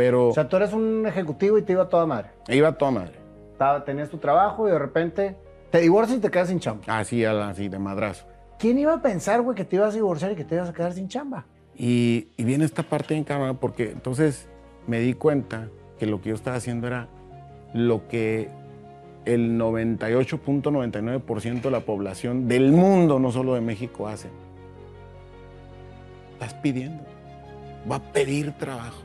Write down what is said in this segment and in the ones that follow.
pero O sea, tú eres un ejecutivo y te iba a toda madre. iba a toda madre. Estaba- tenías tu trabajo y de repente te divorcias y te quedas sin chamba. Así, así, de madrazo. ¿Quién iba a pensar, güey, que te ibas a divorciar y que te ibas a quedar sin chamba? Y, y viene esta parte en cámara porque entonces me di cuenta que lo que yo estaba haciendo era lo que el 98.99% de la población del mundo, no solo de México, hace. Estás pidiendo. Va a pedir trabajo.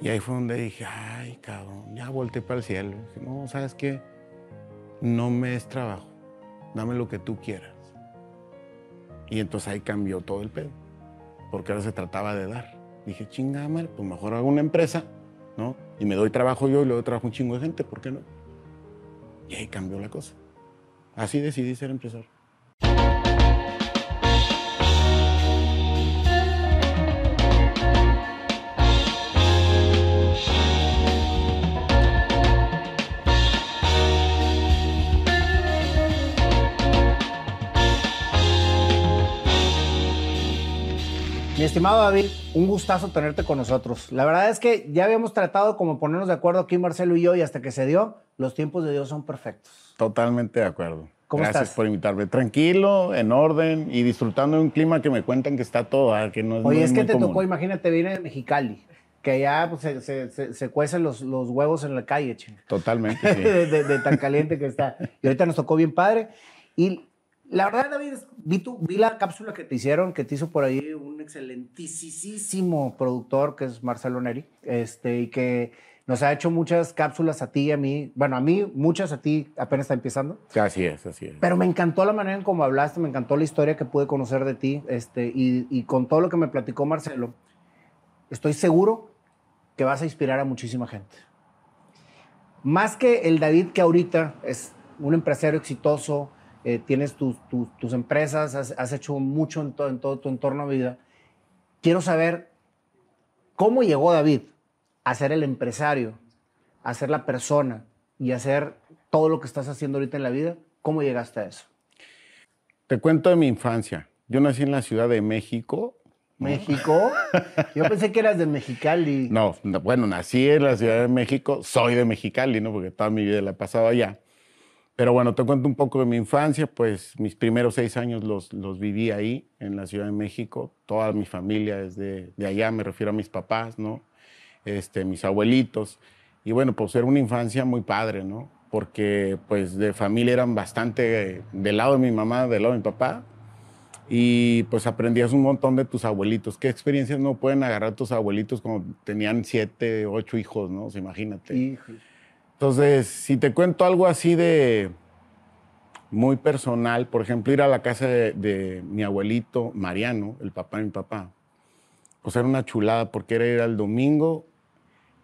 Y ahí fue donde dije, ay, cabrón, ya volteé para el cielo. Dije, no, ¿sabes qué? No me es trabajo. Dame lo que tú quieras. Y entonces ahí cambió todo el pedo. Porque ahora se trataba de dar. Dije, chingada madre, pues mejor hago una empresa, ¿no? Y me doy trabajo yo y doy trabajo un chingo de gente, ¿por qué no? Y ahí cambió la cosa. Así decidí ser empresario. Mi estimado David, un gustazo tenerte con nosotros. La verdad es que ya habíamos tratado como ponernos de acuerdo aquí Marcelo y yo y hasta que se dio, los tiempos de Dios son perfectos. Totalmente de acuerdo. ¿Cómo Gracias estás? por invitarme. Tranquilo, en orden y disfrutando de un clima que me cuentan que está todo, ah, que no es Oye, muy- es que muy te común. tocó, imagínate, viene de Mexicali, que ya pues, se, se- se- se cuecen los, los huevos en la calle, chinga. Totalmente, sí. de, de- de tan caliente que está. Y ahorita nos tocó bien padre. Y la verdad, David, es- vi, tu- vi la cápsula que te hicieron, que te hizo por ahí un excelentísimo productor que es Marcelo Neri, este, y que nos ha hecho muchas cápsulas a ti y a mí. Bueno, a mí, muchas a ti apenas está empezando. Así es, así es. Pero me encantó la manera en cómo hablaste, me encantó la historia que pude conocer de ti, este, y, y con todo lo que me platicó Marcelo, estoy seguro que vas a inspirar a muchísima gente. Más que el David que ahorita es un empresario exitoso, eh, tienes tus, tus- tus empresas, has, has hecho mucho en, to- en todo tu entorno de vida, quiero saber cómo llegó David a ser el empresario, a ser la persona y a hacer todo lo que estás haciendo ahorita en la vida. ¿Cómo llegaste a eso? Te cuento de mi infancia. Yo nací en la Ciudad de México. México. Yo pensé que eras de Mexicali. No, no, bueno, nací en la Ciudad de México, soy de Mexicali, ¿no? Porque toda mi vida la he pasado allá. Pero bueno, te cuento un poco de mi infancia, pues mis primeros seis años los, los viví ahí, en la Ciudad de México. Toda mi familia es de, de allá, me refiero a mis papás, ¿no? Este, mis abuelitos. Y bueno, pues era una infancia muy padre, ¿no? Porque pues de familia eran bastante, eh, del lado de mi mamá, del lado de mi papá, y pues aprendías un montón de tus abuelitos. ¿Qué experiencias no pueden agarrar tus abuelitos cuando tenían siete, ocho hijos, no? O sea, imagínate. Híjole. Entonces, si te cuento algo así de muy personal, por ejemplo, ir a la casa de, de mi abuelito Mariano, el papá de mi papá, pues era una chulada porque era ir al domingo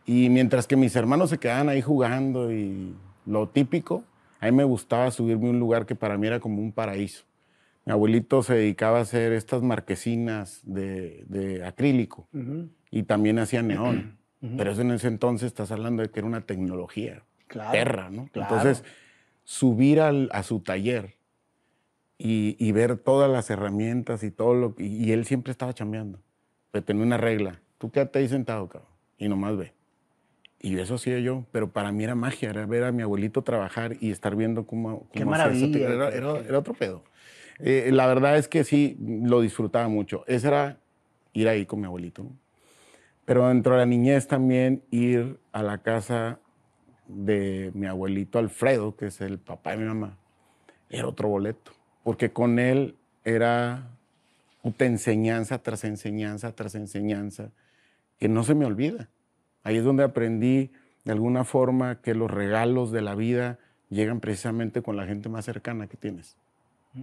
y mientras que mis hermanos se quedaban ahí jugando y lo típico, a mí me gustaba subirme a un lugar que para mí era como un paraíso. Mi abuelito se dedicaba a hacer estas marquesinas de, de acrílico y también hacía neón. Pero eso en ese entonces estás hablando de que era una tecnología Claro, perra, ¿no? claro. Entonces, subir al- a su taller y, y ver todas las herramientas y todo lo que... Y él siempre estaba chambeando. Pero tenía una regla. Tú quédate ahí sentado, cabrón, y nomás ve. Y eso hacía yo, pero para mí era magia, era ver a mi abuelito trabajar y estar viendo cómo... Qué cómo esa maravilla, tec- Era, qué- era- qué- era otro pedo. Eh, la verdad es que sí, lo disfrutaba mucho. Ese era ir ahí con mi abuelito. ¿no? Pero dentro de la niñez también ir a la casa de mi abuelito Alfredo, que es el papá de mi mamá, era otro boleto. Porque con él era puta enseñanza tras enseñanza tras enseñanza, que no se me olvida. Ahí es donde aprendí de alguna forma que los regalos de la vida llegan precisamente con la gente más cercana que tienes,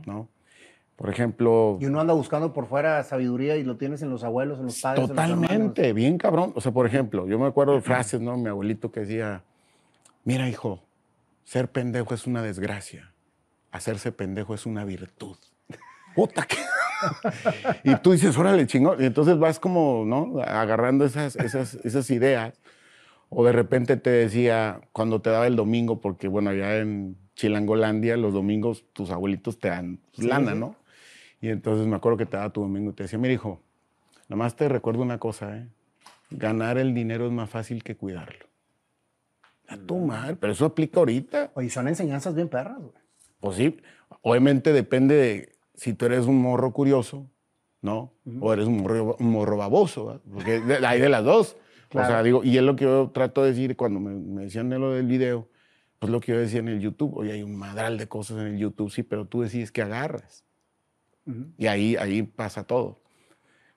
¿no? Por ejemplo, Y uno anda buscando por fuera sabiduría y lo tienes en los abuelos, en los padres. en los. Totalmente, bien cabrón. O sea, por ejemplo, yo me acuerdo de frases, ¿no? Mi abuelito que decía, mira hijo, ser pendejo es una desgracia, hacerse pendejo es una virtud. Puta que... y tú dices, órale, chingón. Y entonces vas como, ¿no? Agarrando esas, esas, esas ideas. O de repente te decía, cuando te daba el domingo, porque bueno, allá en Chilangolandia, los domingos tus abuelitos te dan lana. ¿no? Y entonces me acuerdo que te daba tu domingo y te decía, mira hijo, Nada más te recuerdo una cosa, ¿eh? ganar el dinero es más fácil que cuidarlo. A tu madre, pero eso aplica ahorita. Oye, son enseñanzas bien perras, güey. Pues sí, obviamente depende de si tú eres un morro curioso, ¿no? O eres un morro, un morro baboso, ¿verdad? porque de- hay de las dos. O sea, Claro. digo, y es lo que yo trato de decir cuando me, me decían de lo del video, pues lo que yo decía en el YouTube, oye, hay un madral de cosas en el YouTube, sí, pero tú decides que agarras. Y ahí, ahí pasa todo.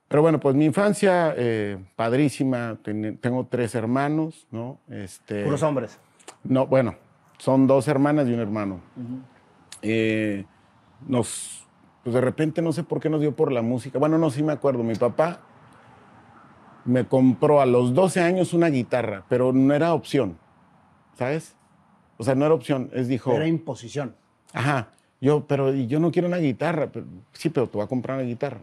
Pero bueno, pues mi infancia, eh, padrísima, Ten- tengo tres hermanos, ¿no? Este, Puros hombres. no, bueno, son dos hermanas y un hermano. Eh, nos, pues de repente no sé por qué nos dio por la música. Bueno, no, sí me acuerdo. Mi papá me compró a los 12 años una guitarra, pero no era opción, ¿sabes? O sea, no era opción. Es dijo, Era imposición. ajá, yo, pero yo no quiero una guitarra. Pero, sí, pero te voy a comprar una guitarra.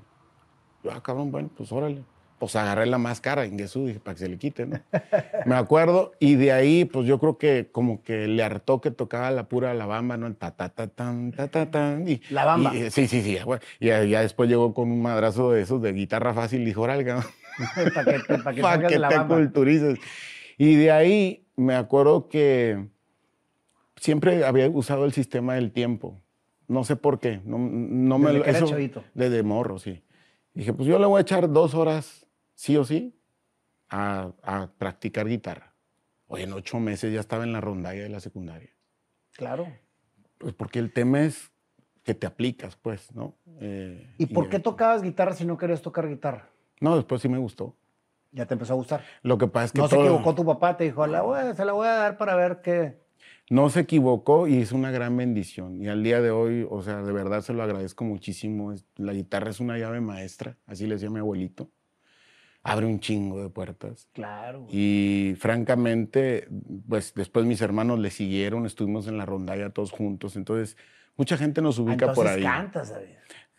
Yo, ah, cabrón, bueno, pues órale. Pues agarré la más cara en Jesús, dije, para que se le quite, ¿no? Me acuerdo, y de ahí, pues yo creo que como que le hartó que tocaba la pura la bamba, ¿no? El ta, ta, ta, tan, ta, ta, tan. Y, La bamba. y, eh, sí, sí, sí. Y ya, ya después llegó con un madrazo de esos de guitarra fácil y dijo, órale, cabrón, para que, te- pa' que para salgas que de la te bamba. culturices. Y de ahí me acuerdo que siempre había usado el sistema del tiempo. No sé por qué. No, no me lo- eso- chavito. Desde morro, sí. Dije, pues yo le voy a echar dos horas, sí o sí, a, a practicar guitarra. Oye, en ocho meses ya estaba en la rondalla de la secundaria. Claro. Pues porque el tema es que te aplicas, pues, ¿no? Eh, ¿Y por qué eh, tocabas guitarra si no querías tocar guitarra? No, después sí me gustó. Ya te empezó a gustar. Lo que pasa es que No se equivocó tu papá, te dijo, la voy- se la voy a dar para ver qué. No se equivocó y es una gran bendición. Y al día de hoy, o sea, de verdad se lo agradezco muchísimo. La guitarra es una llave maestra, así le decía mi abuelito. Abre un chingo de puertas. Claro. Y francamente, pues después mis hermanos le siguieron, estuvimos en la rondalla todos juntos. Entonces, mucha gente nos ubica Entonces por ahí. cantas, ¿sabes?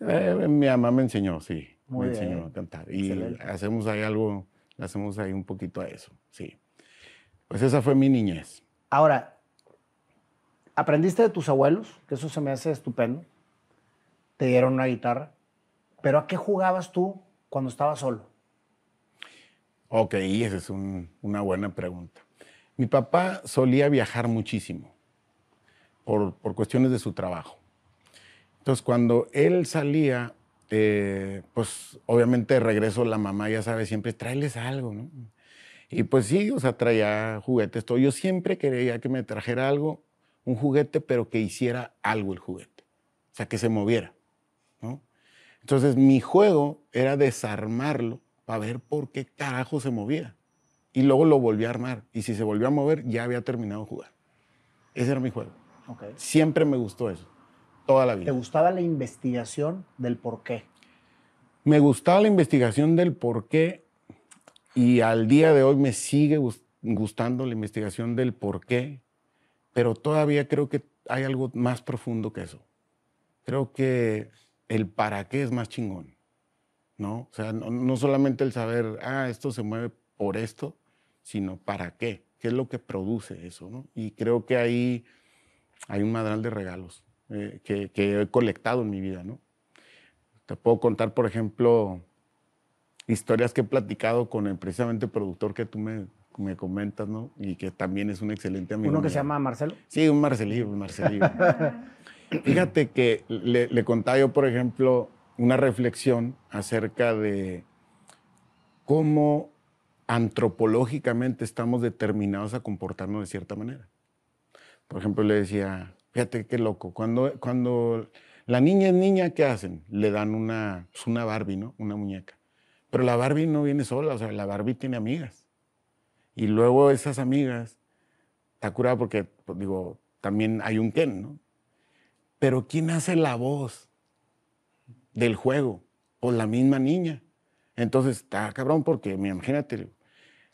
Eh, mi mamá me enseñó, sí. Muy me enseñó a cantar. Y Excelente. hacemos ahí algo, hacemos ahí un poquito a eso, sí. Pues esa fue mi niñez. Ahora, aprendiste de tus abuelos, que eso se me hace estupendo. Te dieron una guitarra. Pero ¿a qué jugabas tú cuando estabas solo? Ok, esa es un- una buena pregunta. Mi papá solía viajar muchísimo por, por cuestiones de su trabajo. Entonces, cuando él salía, eh, pues obviamente de regreso la mamá, ya sabe, siempre tráeles algo, ¿no? Y pues sí, o sea, traía juguetes, todo. Yo siempre quería que me trajera algo, un juguete, pero que hiciera algo el juguete. O sea, que se moviera, ¿no? Entonces, mi juego era desarmarlo para ver por qué carajo se movía. Y luego lo volví a armar. Y si se volvió a mover, ya había terminado de jugar. Ese era mi juego. Siempre me gustó eso. Toda la ¿Te vida. gustaba la investigación del por qué? Me gustaba la investigación del por qué. Y al día de hoy me sigue gus- gustando la investigación del por qué. Pero todavía creo que hay algo más profundo que eso. Creo que el para qué es más chingón. ¿no? O sea, no, no solamente el saber, ah, esto se mueve por esto, sino para qué, qué es lo que produce eso, ¿no? Y creo que ahí hay un madral de regalos eh, que, que he colectado en mi vida, ¿no? Te puedo contar, por ejemplo, historias que he platicado con el precisamente productor que tú me, me comentas, ¿no? Y que también es un excelente amigo. Uno que mío. se llama Marcelo. Sí, un Marcelillo, un Marcelillo. Fíjate que le, le contaba yo, por ejemplo, una reflexión acerca de cómo antropológicamente estamos determinados a comportarnos de cierta manera. Por ejemplo, le decía, fíjate qué loco, cuando, cuando la niña es niña, ¿qué hacen? Le dan una, pues una Barbie, ¿no? Una muñeca. Pero la Barbie no viene sola, o sea, la Barbie tiene amigas. Y luego esas amigas, está curada porque, pues, digo, también hay un Ken, ¿no? Pero ¿quién hace la voz del juego? Pues la misma niña. Entonces, está cabrón porque, imagínate,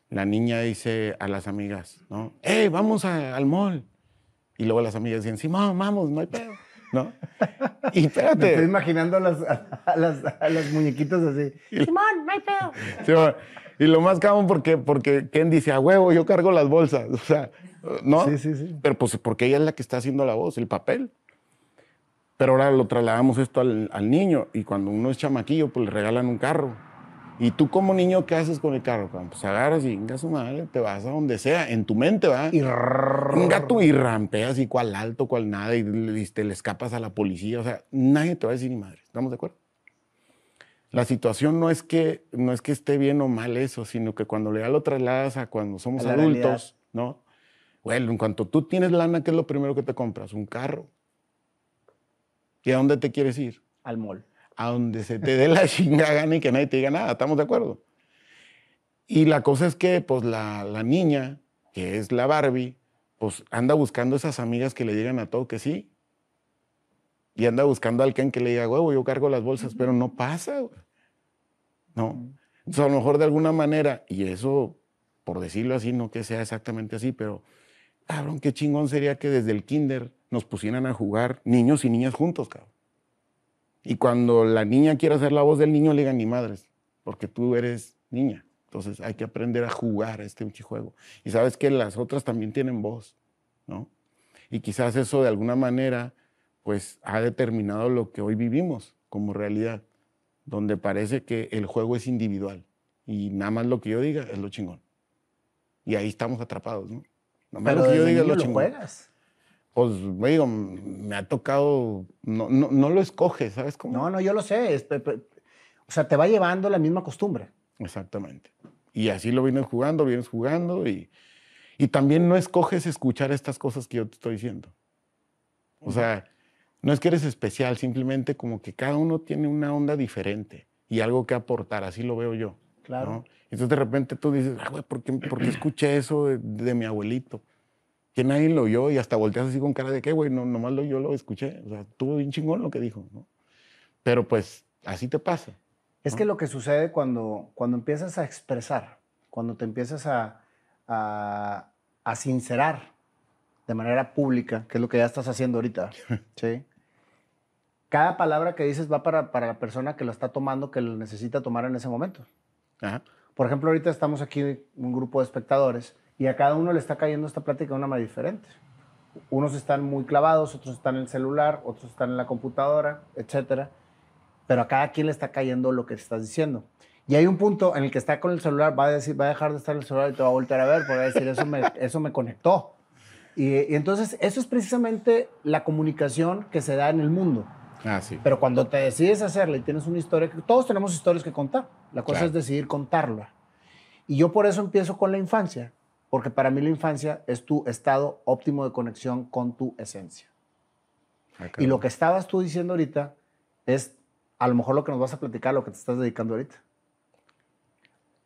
la niña dice a las amigas, ¿no? ¡Hey, vamos a- al mall! Y luego las amigas dicen, sí, vamos, vamos, no hay pedo, ¿no? Y Me espérate. estoy imaginando a las, a las, a las muñequitas así. Simón, no hay pedo. Sí, bueno, y lo más cabrón porque, porque Ken dice, a huevo, yo cargo las bolsas. O sea, ¿no? Sí, sí, sí. Pero pues porque ella es la que está haciendo la voz, el papel. Pero ahora lo trasladamos esto al, al niño y cuando uno es chamaquillo, pues le regalan un carro. Y tú como niño, ¿qué haces con el carro? Pues agarras y venga su madre, te vas a donde sea, en tu mente, ¿va? Y gato y rampeas y cual alto, cual nada, y, te le escapas a la policía. O sea, nadie te va a decir ni madre. ¿Estamos de acuerdo? La situación no es que, no es que esté bien o mal eso, sino que cuando ya lo trasladas a cuando somos adultos, ¿no? Bueno, en cuanto tú tienes lana, ¿qué es lo primero que te compras? Un carro. ¿Y a dónde te quieres ir? Al mall a donde se te dé la chingada gana y que nadie te diga nada, ¿estamos de acuerdo? Y la cosa es que, pues, la, la niña, que es la Barbie, pues anda buscando esas amigas que le digan a todo que sí. Y anda buscando al Ken que le diga, huevo, yo cargo las bolsas, pero no pasa, güey. No. Entonces, a lo mejor de alguna manera, y eso, por decirlo así, no que sea exactamente así, pero, cabrón, qué chingón sería que desde el kinder nos pusieran a jugar niños y niñas juntos, cabrón. Y cuando la niña quiera hacer la voz del niño, le digan ni madres, porque tú eres niña. Entonces hay que aprender a jugar a este juego. Y sabes que las otras también tienen voz, ¿no? Y quizás eso de alguna manera, pues ha determinado lo que hoy vivimos como realidad, donde parece que el juego es individual y nada más lo que yo diga es lo chingón. Y ahí estamos atrapados, ¿no? Nada más lo que yo diga es lo chingón. Juegas pues, digo, me ha tocado, no, no, lo escoges, ¿sabes cómo? No, no, yo lo sé. o sea, te va llevando la misma costumbre. Exactamente. Y así lo vienes jugando, vienes jugando y, y también no escoges escuchar estas cosas que yo te estoy diciendo. O sea, no es que eres especial, simplemente como que cada uno tiene una onda diferente y algo que aportar, así lo veo yo. Claro. Entonces de repente tú dices, ah, güey, ¿por qué, escuché eso de mi abuelito? que nadie lo oyó y hasta volteas así con cara de qué, güey, no, nomás lo, yo lo escuché. O sea, tuvo bien chingón lo que dijo, ¿no? Pero pues así te pasa. Es que lo que sucede cuando, cuando empiezas a expresar, cuando te empiezas a, a, a sincerar de manera pública, que es lo que ya estás haciendo ahorita, ¿sí? Cada palabra que dices va para, para la persona que lo está tomando, que lo necesita tomar en ese momento. Por ejemplo, ahorita estamos aquí un grupo de espectadores y a cada uno le está cayendo esta plática de una manera diferente. Unos están muy clavados, otros están en el celular, otros están en la computadora, etc. Pero a cada quien le está cayendo lo que estás diciendo. Y hay un punto en el que está con el celular, va a, decir, va a dejar de estar en el celular y te va a volver a ver, porque va a decir, eso me, eso me conectó. Y, y, entonces, eso es precisamente la comunicación que se da en el mundo. Ah, sí. Pero cuando te decides hacerla y tienes una historia, todos tenemos historias que contar. La cosa es decidir contarla. Y yo por eso empiezo con la infancia, porque para mí la infancia es tu estado óptimo de conexión con tu esencia. Ah, y lo que estabas tú diciendo ahorita es a lo mejor lo que nos vas a platicar, lo que te estás dedicando ahorita.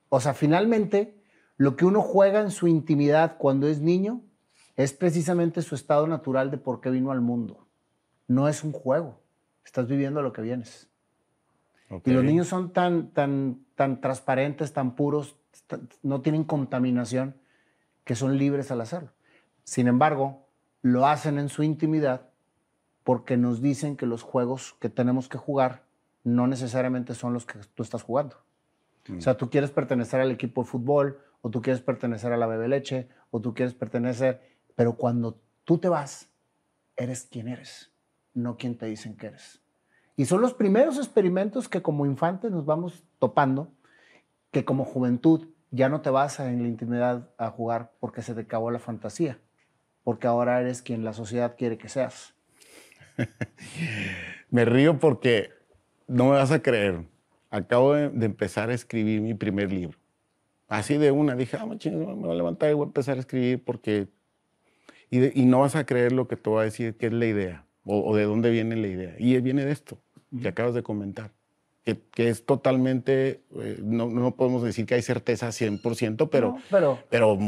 O sea, finalmente, lo que uno juega en su intimidad cuando es niño es precisamente su estado natural de por qué vino al mundo. No es un juego. Estás viviendo lo que vienes. Y los niños son tan, tan, tan transparentes, tan puros, no tienen contaminación, que son libres al hacerlo. Sin embargo, lo hacen en su intimidad porque nos dicen que los juegos que tenemos que jugar no necesariamente son los que tú estás jugando. O sea, tú quieres pertenecer al equipo de fútbol, o tú quieres pertenecer a la bebe leche, o tú quieres pertenecer, pero cuando tú te vas, eres quien eres, no quien te dicen que eres. Y son los primeros experimentos que como infantes nos vamos topando, que como juventud ya no te vas en la intimidad a jugar porque se te acabó la fantasía, porque ahora eres quien la sociedad quiere que seas. me río porque no me vas a creer. Acabo de, empezar a escribir mi primer libro. Así de una, dije, ah, me voy a levantar y voy a empezar a escribir porque... Y, no vas a creer lo que te voy a decir, que es la idea, o, de dónde viene la idea. Y viene de esto, que acabas de comentar que, es totalmente, eh, no, no, podemos decir que hay certeza 100%, pero, pero, pero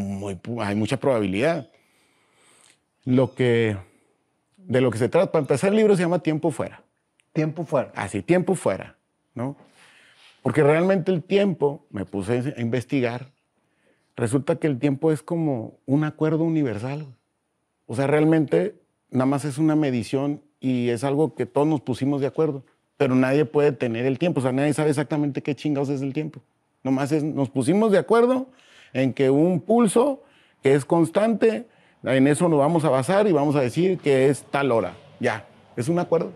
hay mucha probabilidad. Lo que, de lo que se trata, para empezar el libro se llama Tiempo Fuera. Tiempo Fuera. Así, Tiempo Fuera, ¿no? Porque realmente el tiempo, me puse a investigar, resulta que el tiempo es como un acuerdo universal. O sea, realmente nada más es una medición y es algo que todos nos pusimos de acuerdo pero nadie puede tener el tiempo, o sea, nadie sabe exactamente qué chingados es el tiempo. Nomás nos pusimos de acuerdo en que un pulso que es constante, en eso nos vamos a basar y vamos a decir que es tal hora. Ya, es un acuerdo.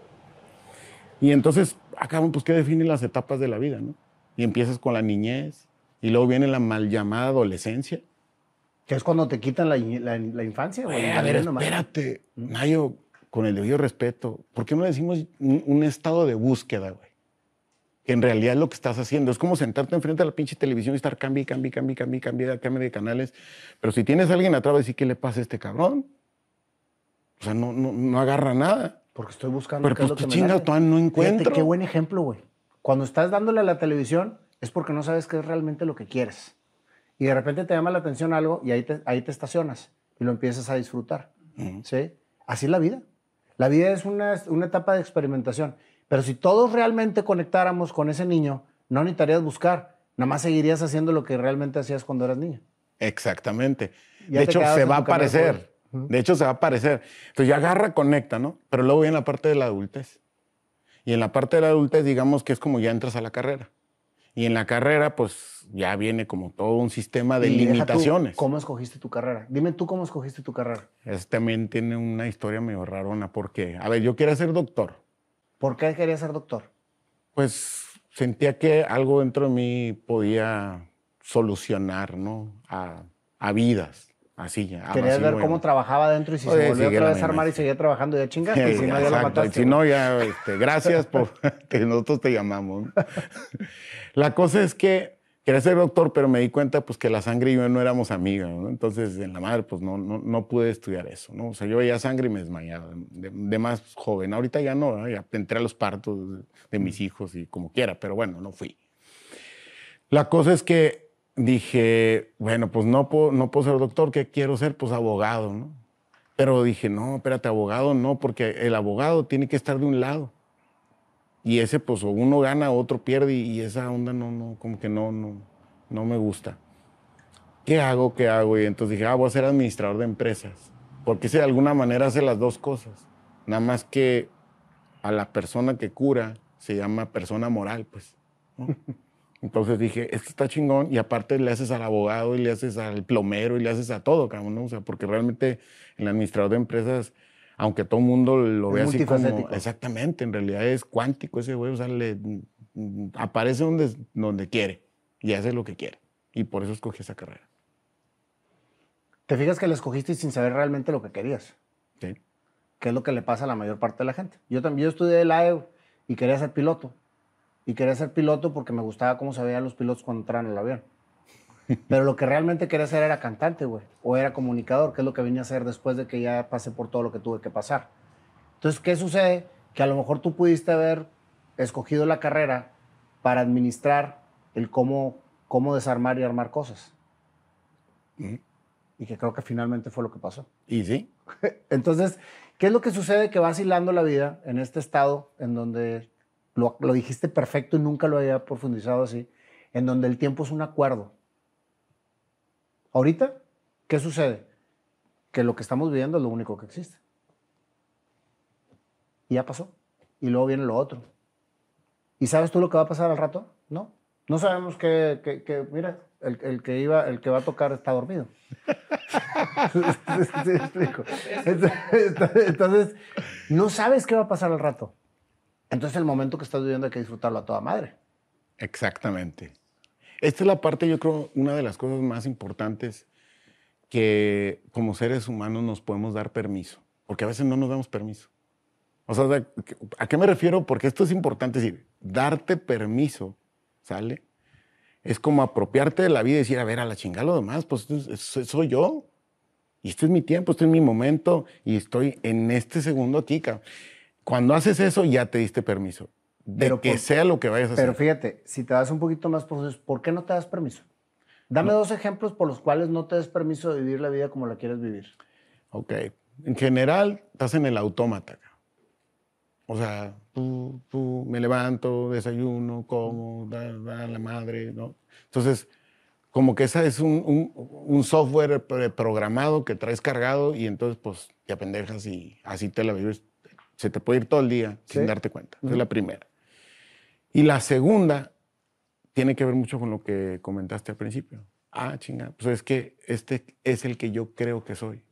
Y entonces, acá, pues, ¿qué define las etapas de la vida, no? y empiezas con la niñez y luego viene la mal llamada adolescencia. Que es cuando te quitan la, la- la infancia, güey. Güey, a ver, Nomás. espérate, Nayo, con el debido respeto, ¿por qué no le decimos un, un estado de búsqueda, güey? Que en realidad es lo que estás haciendo. Es como sentarte enfrente de la pinche televisión y estar cambie, cambie, cambie, cambie, cambie, cambie de canales. Pero si tienes a alguien atrás, va a decir, ¿qué le pasa a este cabrón? O sea, no, no, no agarra nada. Porque estoy buscando Pero qué es pues lo que chingas, todavía no Fíjate, encuentro. qué buen ejemplo, güey. Cuando estás dándole a la televisión es porque no sabes qué es realmente lo que quieres. Y de repente te llama la atención algo y ahí te, ahí te estacionas y lo empiezas a disfrutar. ¿Sí? Así es la vida. La vida es una, una etapa de experimentación. Pero si todos realmente conectáramos con ese niño, no necesitarías buscar. Nada más seguirías haciendo lo que realmente hacías cuando eras niño. Exactamente. Ya de hecho, se va a aparecer. De hecho, se va a aparecer. Entonces ya agarra, conecta, ¿no? Pero luego viene la parte de la adultez. Y en la parte de la adultez, digamos que es como ya entras a la carrera. Y en la carrera, pues ya viene como todo un sistema de Y tú, limitaciones. ¿Cómo escogiste tu carrera? Dime tú cómo escogiste tu carrera. Es, también tiene una historia medio rarona, porque, a ver, yo quería ser doctor. ¿Por qué querías ser doctor? Pues sentía que algo dentro de mí podía solucionar, ¿no? A, a vidas, así ya. Querías así ver cómo trabajaba adentro y si Oye, se volvió otra vez a armar y seguía trabajando, ya chingaste. y si no, ya lo mataste. y si no, ya, este, gracias por que nosotros te llamamos. La cosa es que quería ser doctor, pero me di cuenta pues, que la sangre y yo no éramos amigas, ¿no? Entonces, en la madre, pues no, no, no pude estudiar eso, ¿no? O sea, yo veía sangre y me desmayaba de, de más joven. Ahorita ya no, ¿no? ya entré a los partos de mis hijos y como quiera, pero bueno, no fui. La cosa es que dije, bueno, pues no puedo, no puedo ser doctor, ¿qué quiero ser? Pues abogado, ¿no? Pero dije, no, espérate, abogado no, porque el abogado tiene que estar de un lado. Y ese, pues, uno gana, otro pierde, y, esa onda no, no, como que no, no, no me gusta. ¿Qué hago? ¿Qué hago? Y entonces dije, ah, voy a ser administrador de empresas. Porque ese de alguna manera hace las dos cosas. Nada más que a la persona que cura se llama persona moral, pues. Entonces dije, esto está chingón y aparte le haces al abogado y le haces al plomero y le haces a todo, cabrón, ¿no? O sea, porque realmente el administrador de empresas, aunque todo el mundo lo Es ve así como... Exactamente, en realidad es cuántico ese güey, o sea, le, mm, aparece donde, donde quiere y hace lo que quiere. Y por eso escogí esa carrera. Te fijas que la escogiste sin saber realmente lo que querías, ¿sí? que es lo que le pasa a la mayor parte de la gente. Yo también yo estudié el AEU y quería ser piloto. Y quería ser piloto porque me gustaba cómo se veían los pilotos cuando entraban al avión. Pero lo que realmente quería hacer era cantante, güey. O era comunicador, que es lo que vine a hacer después de que ya pasé por todo lo que tuve que pasar. Entonces, ¿qué sucede? Que a lo mejor tú pudiste haber escogido la carrera para administrar el cómo, cómo desarmar y armar cosas. Y que creo que finalmente fue lo que pasó. Y sí, Entonces, ¿qué es lo que sucede? Que vas hilando la vida en este estado en donde lo, lo dijiste perfecto y nunca lo había profundizado así, en donde el tiempo es un acuerdo. Ahorita, ¿qué sucede? Que lo que estamos viviendo es lo único que existe. Y ya pasó. Y luego viene lo otro. ¿Y sabes tú lo que va a pasar al rato? No. No sabemos que, que- que- mira, el, el que iba, el que va a tocar está dormido. Entonces, no sabes qué va a pasar al rato. Entonces, el momento que estás viviendo hay que disfrutarlo a toda madre. Exactamente. Esta es la parte, yo creo, una de las cosas más importantes que como seres humanos nos podemos dar permiso, porque a veces no nos damos permiso. O sea, ¿de- ¿a qué me refiero? Porque esto es importante decir, darte permiso, ¿sale? Es como apropiarte de la vida y decir, a ver, a la chingada lo demás, pues es- es- soy yo. Y este es mi tiempo, este es mi momento y estoy en este segundo cabrón. Cuando haces eso, ya te diste permiso. De Pero que por- sea lo que vayas a Pero hacer. fíjate, si te das un poquito más proceso, ¿por qué no te das permiso? Dame dos ejemplos por los cuales no te des permiso de vivir la vida como la quieres vivir. Ok. En general, estás en el autómata. O sea, tú, tú, me levanto, desayuno, como, da, da la madre, ¿no? Entonces, como que esa es un, un- un software programado que traes cargado y entonces, pues, te apendejas y así te la vives. Se te puede ir todo el día Sí. sin darte cuenta. Esa es la primera. Y la segunda tiene que ver mucho con lo que comentaste al principio. Ah, chinga, pues es que este es el que yo creo que soy.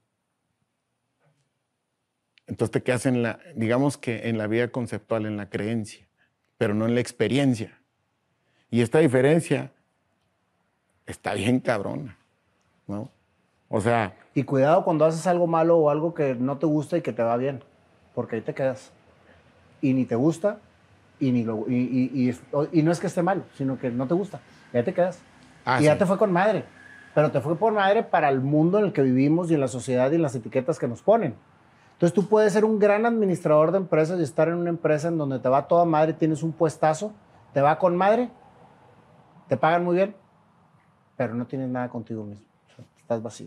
Entonces te quedas en la, digamos que en la vida conceptual, en la creencia, pero no en la experiencia. Y esta diferencia está bien cabrona, ¿no? O sea, Y cuidado cuando haces algo malo o algo que no te gusta y que te va bien, porque ahí te quedas. Y ni te gusta, y, ni lo, y, y- y- y no es que esté mal, sino que no te gusta. Y ahí te quedas. Ah, y ya sí. te fue con madre. Pero te fue por madre para el mundo en el que vivimos y en la sociedad y en las etiquetas que nos ponen. Entonces tú puedes ser un gran administrador de empresas y estar en una empresa en donde te va toda madre, tienes un puestazo, te va con madre, te pagan muy bien, pero no tienes nada contigo mismo. O sea, estás vacío.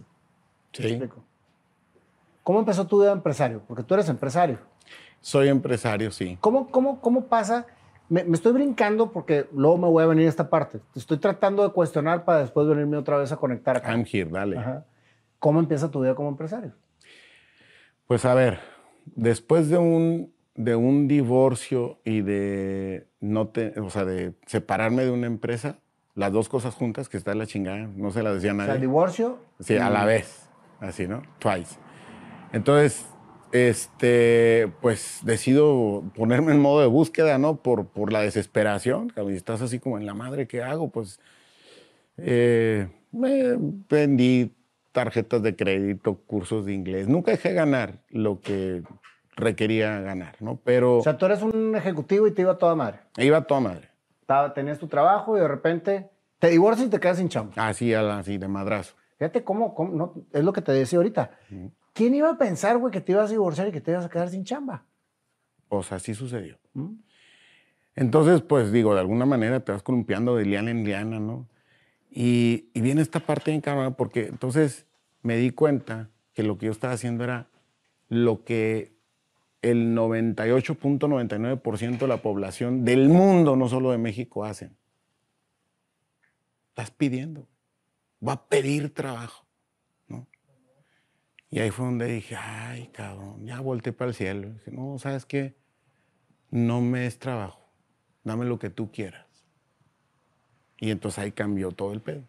¿Me sí, explico? ¿Cómo empezó tu vida empresario? Porque tú eres empresario. soy empresario, sí. ¿Cómo, cómo, cómo pasa? Me, me estoy brincando porque luego me voy a venir a esta parte. Te estoy tratando de cuestionar para después venirme otra vez a conectar acá. I'm here, dale. Ajá. ¿Cómo empieza tu vida como empresario? Pues a ver, después de un, de un divorcio y de no te, o sea, de separarme de una empresa, las dos cosas juntas, que está en la chingada, no se la decía O sea, el nadie. divorcio. Sí, a la vez, así, ¿no? Twice. Entonces, este, pues decido ponerme en modo de búsqueda, ¿no? Por, por la desesperación. y estás así como en la madre, ¿qué hago? Pues eh, me vendí tarjetas de crédito, cursos de inglés. Nunca dejé ganar lo que requería ganar, ¿no? Pero O sea, tú eres un ejecutivo y te iba a toda madre. iba a toda madre. Estaba- tenías tu trabajo y de repente te divorcias y te quedas sin chamba. Así, así, de madrazo. Fíjate cómo, cómo- no, es lo que te decía ahorita. ¿Quién iba a pensar, güey, que te ibas a divorciar y que te ibas a quedar sin chamba? O sea, así sucedió. ¿Mm? Entonces, pues digo, de alguna manera te vas columpiando de liana en liana, ¿no? Y, y viene esta parte en cámara porque entonces me di cuenta que lo que yo estaba haciendo era lo que el 98.99% de la población del mundo, no solo de México, hacen. Estás pidiendo. Va a pedir trabajo. Y ahí fue donde dije, ay, cabrón, ya volteé para el cielo. Dije, no, ¿sabes qué? No me es trabajo. Dame lo que tú quieras. Y entonces ahí cambió todo el pedo.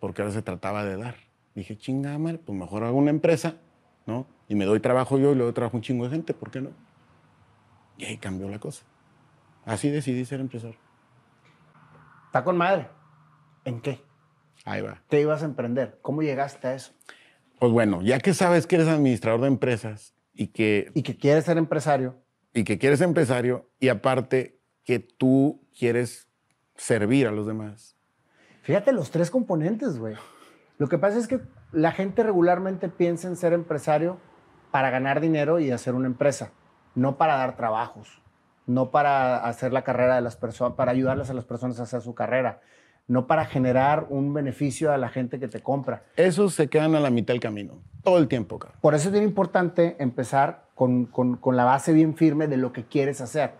Porque ahora se trataba de dar. Dije, chingada madre, pues mejor hago una empresa, ¿no? Y me doy trabajo yo y luego trabajo un chingo de gente, ¿por qué no? Y ahí cambió la cosa. Así decidí ser empresario. Está con madre. ¿En qué? Ahí va. ¿Qué ibas a emprender? ¿Cómo llegaste a eso? Pues bueno, ya que sabes que eres administrador de empresas y que, Y que quieres ser empresario. y que quieres empresario y aparte que tú quieres servir a los demás, Fíjate los tres componentes, güey. Lo que pasa es que la gente regularmente piensa en ser empresario para ganar dinero y hacer una empresa, no para dar trabajos, no para hacer la carrera de las personas, para ayudarles a las personas a hacer su carrera, no para generar un beneficio a la gente que te compra. esos se quedan a la mitad del camino, todo el tiempo, cabrón. Por eso es bien importante empezar con, con- con la base bien firme de lo que quieres hacer.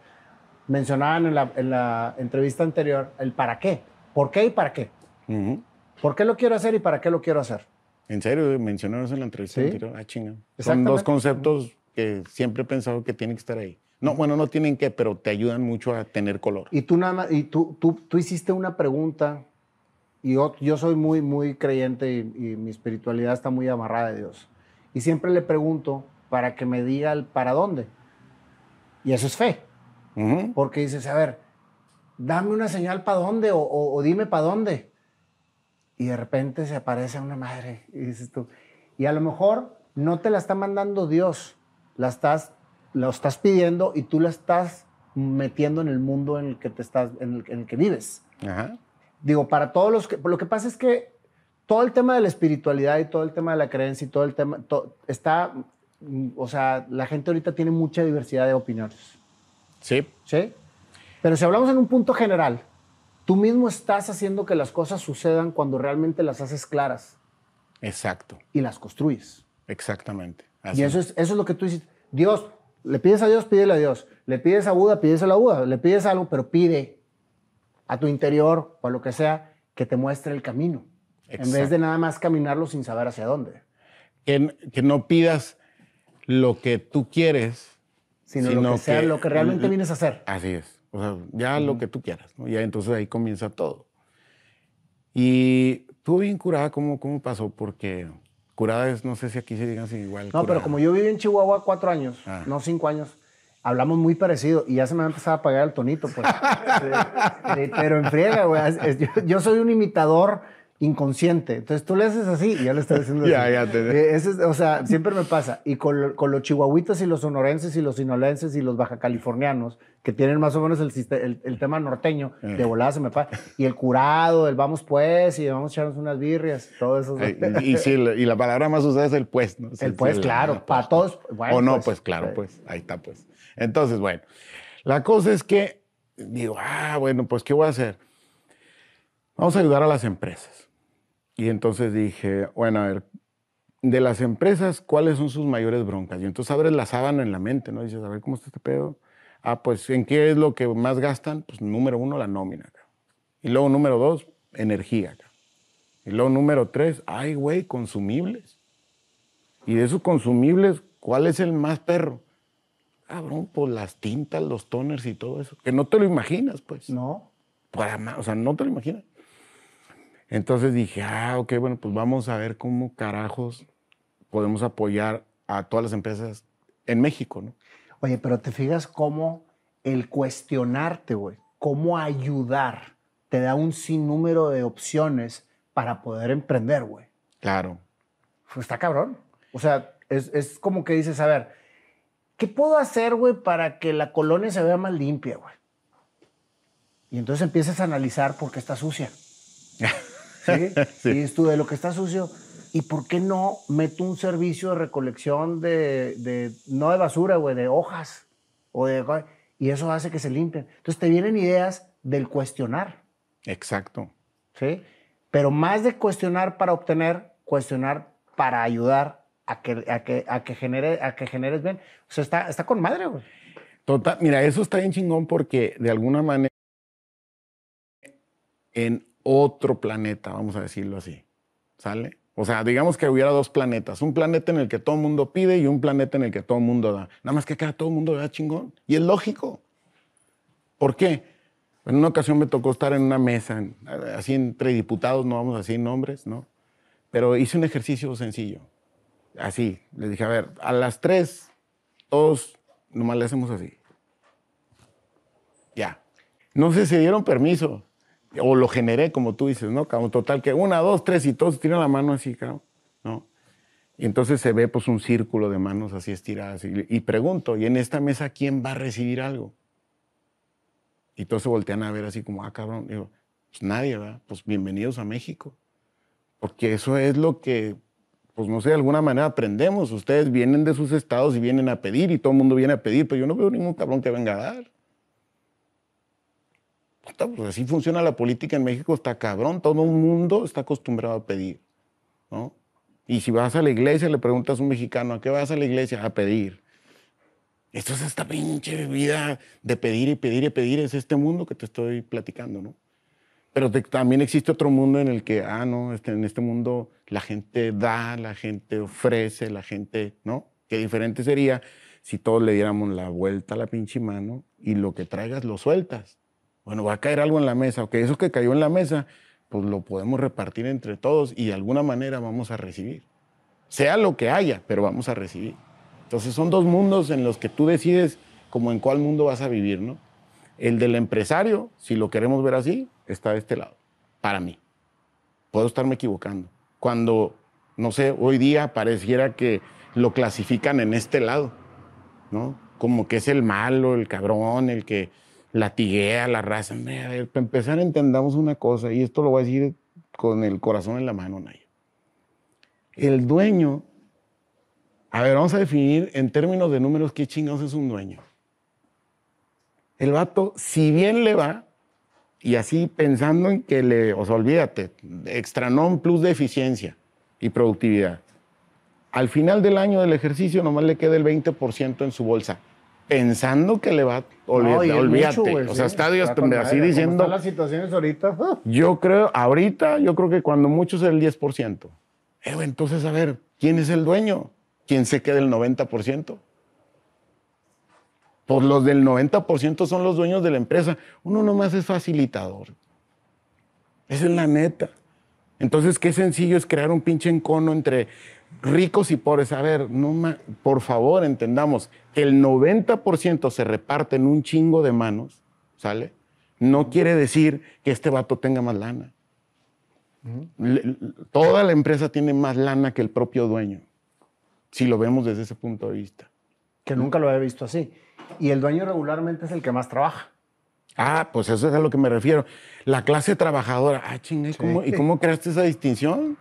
Mencionaban en la, en la entrevista anterior el para qué. ¿Por qué y para qué? Ujú. ¿Por qué lo quiero hacer y para qué lo quiero hacer? En serio, mencionaron eso en la entrevista Sí. anterior. Ah, chinga. Son dos conceptos que siempre he pensado que tienen que estar ahí. No, bueno, no tienen que, pero te ayudan mucho a tener color. Y tú nada más, y tú, tú, tú hiciste una pregunta, y yo, yo soy muy, muy creyente y, y mi espiritualidad está muy amarrada de Dios. Y siempre le pregunto para que me diga el para dónde. Y eso es fe, porque dices, a ver, dame una señal para dónde o, o- o dime para dónde. Y de repente se aparece una madre y dices tú, y a lo mejor no te la está mandando Dios, la estás, lo estás pidiendo y tú la estás metiendo en el mundo en el que te estás, en el, en el que vives. Ajá. Digo, para todos los que, lo que pasa es que todo el tema de la espiritualidad y todo el tema de la creencia y todo el tema, to- está, mm, o sea, la gente ahorita tiene mucha diversidad de opiniones. Sí. ¿sí? Pero si hablamos en un punto general, tú mismo estás haciendo que las cosas sucedan cuando realmente las haces claras Exacto. y las construyes. Exactamente. Así. Y eso es, eso es lo que tú dices. Dios, le pides a Dios, pídele a Dios. Le pides a Buda, pides a la Buda. Le pides algo, pero pide a tu interior o a lo que sea que te muestre el camino. En vez de nada más caminarlo sin saber hacia dónde. que, que no pidas lo que tú quieres. Sino, Sino lo que sea, que- lo que realmente vienes a hacer. Así es. O sea, ya lo que tú quieras. ¿no? Ya entonces ahí comienza todo. Y tú bien curada, ¿cómo, cómo pasó? Porque curada es, no sé si aquí se digan así igual. No, pero como yo viví en Chihuahua cuatro años, Ah. no cinco años, hablamos muy parecido y ya se me ha empezado a pagar el tonito, pues. pero en friega, güey. yo, soy un imitador inconsciente. Entonces tú le haces así y ya le estás diciendo ya, ya te... Eh, o sea, siempre me pasa. Y con, con, los chihuahuitas y los sonorenses y los sinolenses y los baja californianos, que tienen más o menos el, el, tema norteño, de eh. volada se me pasa. Y el curado, el vamos pues, y vamos a echarnos unas birrias, todo eso. y, sí, y la palabra más usada es el pues, ¿no? el pues, claro, para todos. o no, pues, pues claro, pues, ahí está, pues. Entonces, bueno, la cosa es que digo, ah, bueno, pues, ¿qué voy a hacer? Vamos a ayudar a las empresas. Y entonces dije, bueno, a ver, de las empresas, ¿cuáles son sus mayores broncas? Y entonces abres la sábana en la mente, ¿no? dices, a ver, ¿cómo está este pedo? Ah, pues, ¿en qué es lo que más gastan? Pues, número uno, la nómina. Y luego, número dos, energía. Y luego, número tres, ay, güey, consumibles. Y de esos consumibles, ¿cuál es el más perro? Cabrón, pues las tintas, los toners y todo eso. Que no te lo imaginas, pues. No. o sea, no te lo imaginas. Entonces dije, ah, ok, bueno, pues vamos a ver cómo carajos podemos apoyar a todas las empresas en México, ¿no? Oye, pero te fijas cómo el cuestionarte, güey, cómo ayudar, te da un sinnúmero de opciones para poder emprender, güey. Claro. Pues está cabrón. O sea, es, es como que dices, a ver, ¿qué puedo hacer, güey, para que la colonia se vea más limpia, güey? Y entonces empiezas a analizar por qué está sucia. ¿sí? Y esto de lo que está sucio. ¿Y por qué no meto un servicio de recolección de, no de basura, güey, de hojas? O de, y eso hace que se limpien. Entonces te vienen ideas del cuestionar. Exacto. ¿Sí? Pero más de cuestionar para obtener, cuestionar para ayudar a que, a que, a que, genere, a que generes bien. O sea, está, está con madre, güey. Total, mira, eso está bien chingón porque de alguna manera en otro planeta, vamos a decirlo así. ¿Sale? O sea, digamos que hubiera dos planetas. Un planeta en el que todo el mundo pide y un planeta en el que todo el mundo da. Nada más que acá todo el mundo da chingón. Y es lógico. ¿Por qué? En una ocasión me tocó estar en una mesa, así entre diputados, no vamos a decir nombres, ¿no? Pero hice un ejercicio sencillo. Así, les dije, a ver, a las tres, todos nomás le hacemos así. Ya. No sé, se dieron permiso o lo generé, como tú dices, ¿no? Total, que una, dos, tres y todos tiran la mano así, ¿no? Y entonces se ve pues un círculo de manos así estiradas. Y, pregunto, ¿y en esta mesa quién va a recibir algo? Y todos se voltean a ver así como, ah, cabrón. digo, pues nadie, ¿verdad? Pues bienvenidos a México. Porque eso es lo que, pues no sé, de alguna manera aprendemos. Ustedes vienen de sus estados y vienen a pedir y todo el mundo viene a pedir, pero yo no veo ningún cabrón que venga a dar pues así funciona la política en México, está cabrón, todo el mundo está acostumbrado a pedir, ¿no? Y si vas a la iglesia, le preguntas a un mexicano, ¿a qué vas a la iglesia? A pedir. Esto es esta pinche vida de pedir y pedir y pedir, es este mundo que te estoy platicando, ¿no? Pero también existe otro mundo en el que, ah, no, este, en este mundo la gente da, la gente ofrece, la gente, ¿no? Qué diferente sería si todos le diéramos la vuelta a la pinche mano y lo que traigas lo sueltas. Bueno, va a caer algo en la mesa, ok, eso que cayó en la mesa, pues lo podemos repartir entre todos y de alguna manera vamos a recibir. Sea lo que haya, pero vamos a recibir. Entonces son dos mundos en los que tú decides como en cuál mundo vas a vivir, ¿no? El del empresario, si lo queremos ver así, está de este lado, para mí. Puedo estarme equivocando. Cuando, no sé, hoy día pareciera que lo clasifican en este lado, ¿no? Como que es el malo, el cabrón, el que latiguea la raza. para empezar, entendamos una cosa, y esto lo voy a decir con el corazón en la mano, Naya. El dueño, a ver, vamos a definir en términos de números qué chingados es un dueño. El vato, si bien le va, y así pensando en que le, o sea, olvídate, extra non plus de eficiencia y productividad. Al final del año del ejercicio nomás le queda el 20% en su bolsa pensando que le va a olvidarte. o sea, está Dios así diciendo. Están las situaciones ahorita? yo creo, ahorita, yo creo que cuando mucho es el 10%. Eh, entonces, a ver, ¿quién es el dueño? ¿Quién se queda el 90%? Pues los del 90% son los dueños de la empresa. Uno nomás es facilitador. Esa es la neta. Entonces, qué sencillo es crear un pinche encono entre ricos y pobres. A ver, no por favor, entendamos que el 90% se reparte en un chingo de manos, ¿sale? No quiere decir que este vato tenga más lana. toda la empresa tiene más lana que el propio dueño, si lo vemos desde ese punto de vista. Que nunca lo había visto así. Y el dueño regularmente es el que más trabaja. Ah, pues eso es a lo que me refiero. La clase trabajadora. Ah, chingue, ¿y cómo creaste esa distinción?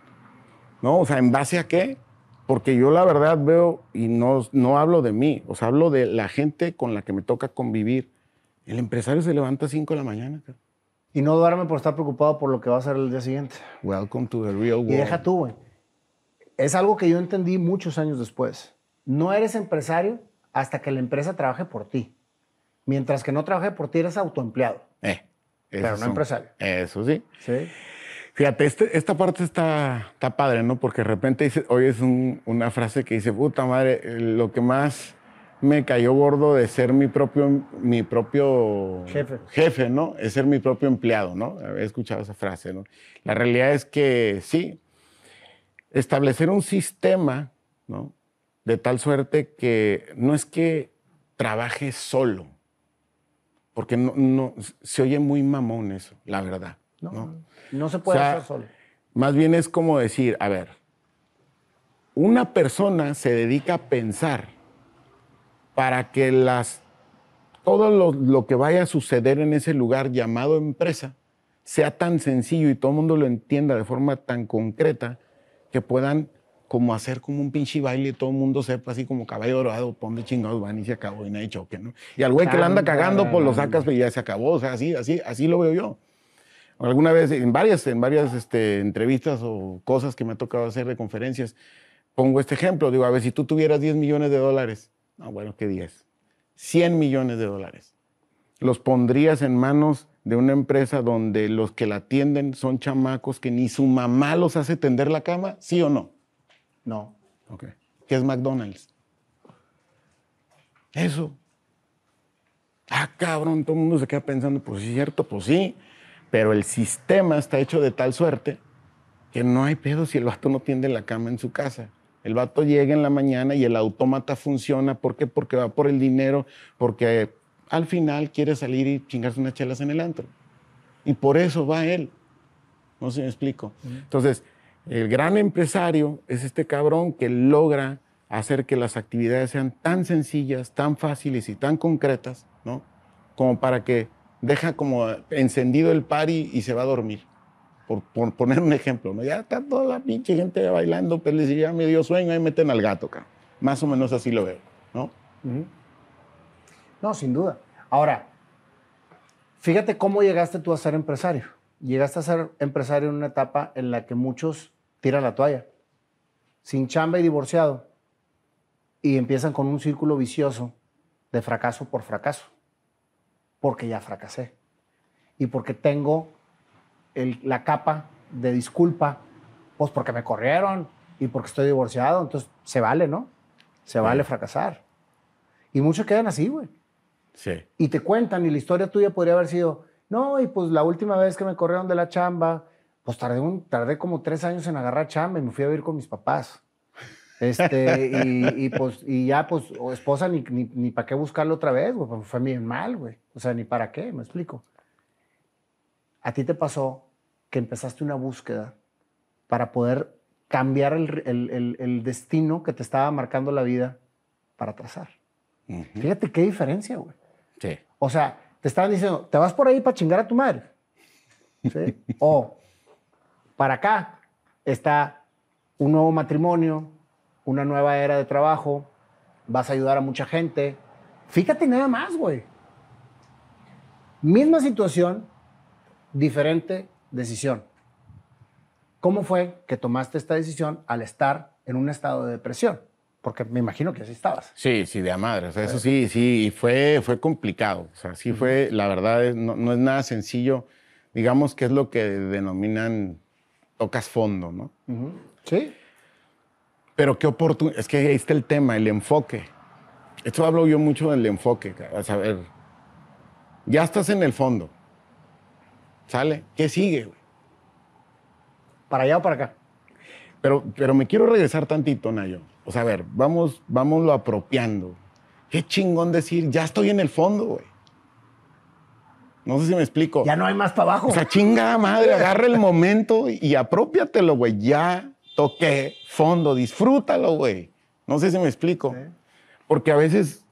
¿No? O sea, ¿en base a qué? Porque yo la verdad veo, y no, no hablo de mí, o sea, hablo de la gente con la que me toca convivir. El empresario se levanta a 5 de la mañana. Y no duerme por estar preocupado por lo que va a hacer el día siguiente. Welcome to the real world. Y deja tú, güey. Es algo que yo entendí muchos años después. No eres empresario hasta que la empresa trabaje por ti. Mientras que no trabaje por ti, eres autoempleado. Eh, pero no empresario. Eso sí. Sí. Fíjate, este, esta parte está, está padre, ¿no? Porque de repente dice, hoy es una frase que dice, puta madre, lo que más me cayó gordo de ser mi propio, mi propio jefe. jefe, ¿no? Es ser mi propio empleado, ¿no? He escuchado esa frase, ¿no? La realidad es que sí, establecer un sistema, ¿no? De tal suerte que no es que trabaje solo, porque no, no, se oye muy mamón eso, la verdad. No, no, se puede hacer solo. Más bien es como decir, a ver, una persona se dedica a pensar para que las, todo lo, lo, que vaya a suceder en ese lugar llamado empresa sea tan sencillo y todo el mundo lo entienda de forma tan concreta que puedan como hacer como un pinche baile y todo el mundo sepa así como caballo dorado, ponle chingados van y se acabó y no hay choque, ¿no? Y al güey que le anda cagando, pues lo sacas y ya se acabó, o sea, así, así, así lo veo yo. Alguna vez, en varias, en varias este, entrevistas o cosas que me ha tocado hacer de conferencias, pongo este ejemplo. Digo, a ver, si tú tuvieras 10 millones de dólares, no, bueno, ¿qué 10? 100 millones de dólares. ¿Los pondrías en manos de una empresa donde los que la atienden son chamacos que ni su mamá los hace tender la cama? ¿Sí o no? No. Ok. ¿Qué es McDonald's? Eso. Ah, cabrón, todo el mundo se queda pensando, pues sí, cierto, pues sí. Pero el sistema está hecho de tal suerte que no hay pedo si el vato no tiende la cama en su casa. El vato llega en la mañana y el autómata funciona. ¿Por qué? Porque va por el dinero, porque al final quiere salir y chingarse unas chelas en el antro. Y por eso va él. No sé si me explico. Entonces, el gran empresario es este cabrón que logra hacer que las actividades sean tan sencillas, tan fáciles y tan concretas, ¿no? Como para que deja como encendido el party y se va a dormir. Por, poner un ejemplo, ¿no? Ya está toda la pinche gente bailando, pero pues, ya me dio sueño, ahí meten al gato, acá. Más o menos así lo veo, ¿no? No, sin duda. Ahora, fíjate cómo llegaste tú a ser empresario. Llegaste a ser empresario en una etapa en la que muchos tiran la toalla, sin chamba y divorciado, y empiezan con un círculo vicioso de fracaso por fracaso porque ya fracasé. Y porque tengo la capa de disculpa, pues porque me corrieron y porque estoy divorciado. Entonces, se vale, ¿no? Se vale fracasar. Y muchos quedan así, güey. Sí. Y te cuentan, y la historia tuya podría haber sido, no, y pues la última vez que me corrieron de la chamba, pues tardé, un, tardé como tres años en agarrar chamba y me fui a vivir con mis papás. Este, y, pues, y ya, pues, esposa, ni, ni, para qué buscarlo otra vez, güey, pues fue bien mal, güey. O sea, ni para qué, me explico. A ti te pasó que empezaste una búsqueda para poder cambiar el, el, destino que te estaba marcando la vida para trazar. Fíjate qué diferencia, güey. Sí. O sea, te estaban diciendo, te vas por ahí para chingar a tu madre. ¿Sí? o para acá está un nuevo matrimonio, una nueva era de trabajo, vas a ayudar a mucha gente. Fíjate nada más, güey. Misma situación, diferente decisión. ¿Cómo fue que tomaste esta decisión al estar en un estado de depresión? Porque me imagino que así estabas. Sí, sí, de a madre. O sea, eso sí, sí, fue, fue complicado. O sea, sí fue, la verdad, no, es nada sencillo. Digamos que es lo que denominan tocas fondo, ¿no? Sí. Pero qué oportunidad, es que ahí está el tema, el enfoque. Esto hablo yo mucho del enfoque, a saber, ya estás en el fondo, ¿sale? ¿Qué sigue? ¿Para allá o para acá? Pero, pero me quiero regresar tantito, Nayo. O sea, a ver, vamos, lo apropiando. Qué chingón decir, ya estoy en el fondo, güey. No sé si me explico. Ya no hay más para abajo. O sea, chingada madre, agarra el momento y apropiatelo, güey. Ya toqué fondo, disfrútalo, güey. No sé si me explico. Porque a veces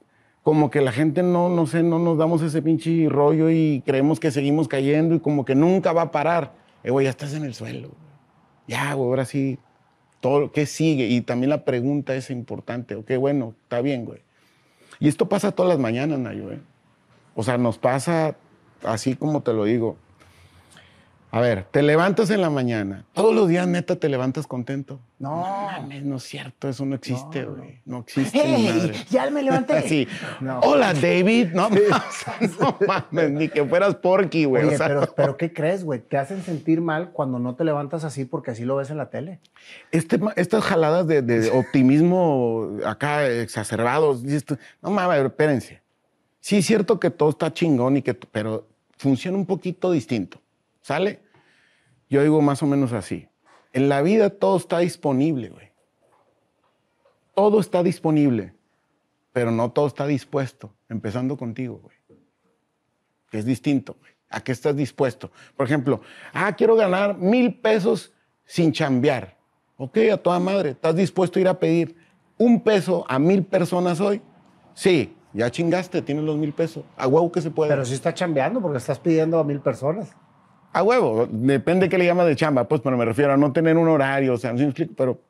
como que la gente no, no sé, no nos damos ese pinche rollo y creemos que seguimos cayendo y como que nunca va a parar. Eh, güey, ya estás en el suelo. Ya, güey, ahora sí, todo lo que sigue. Y también la pregunta es importante. Ok, bueno, está bien, güey. Y esto pasa todas las mañanas, Nayo, ¿eh? O sea, nos pasa así como te lo digo. A ver, te levantas en la mañana. Todos los días, neta, te levantas contento. No. No, es cierto, eso no existe, güey. No, existe. Hey, ya me levanté. sí. Hola, David. No, no, mames, ni que fueras porky, güey. pero, ¿qué crees, güey? Te hacen sentir mal cuando no te levantas así porque así lo ves en la tele. Este, estas jaladas de, optimismo acá exacerbados. No mames, espérense. Sí, es cierto que todo está chingón y que, pero funciona un poquito distinto. ¿Sale? Yo digo más o menos así. En la vida todo está disponible, güey. Todo está disponible, pero no todo está dispuesto, empezando contigo, güey. Es distinto, güey. ¿A qué estás dispuesto? Por ejemplo, ah, quiero ganar mil pesos sin chambear. Ok, a toda madre, ¿estás dispuesto a ir a pedir un peso a mil personas hoy? Sí, ya chingaste, tienes los mil pesos. A huevo que se puede. Pero sí está chambeando porque estás pidiendo a mil personas. A huevo, depende qué le llama de chamba, pues, pero me refiero a no tener un horario, o sea, no sé explico, pero,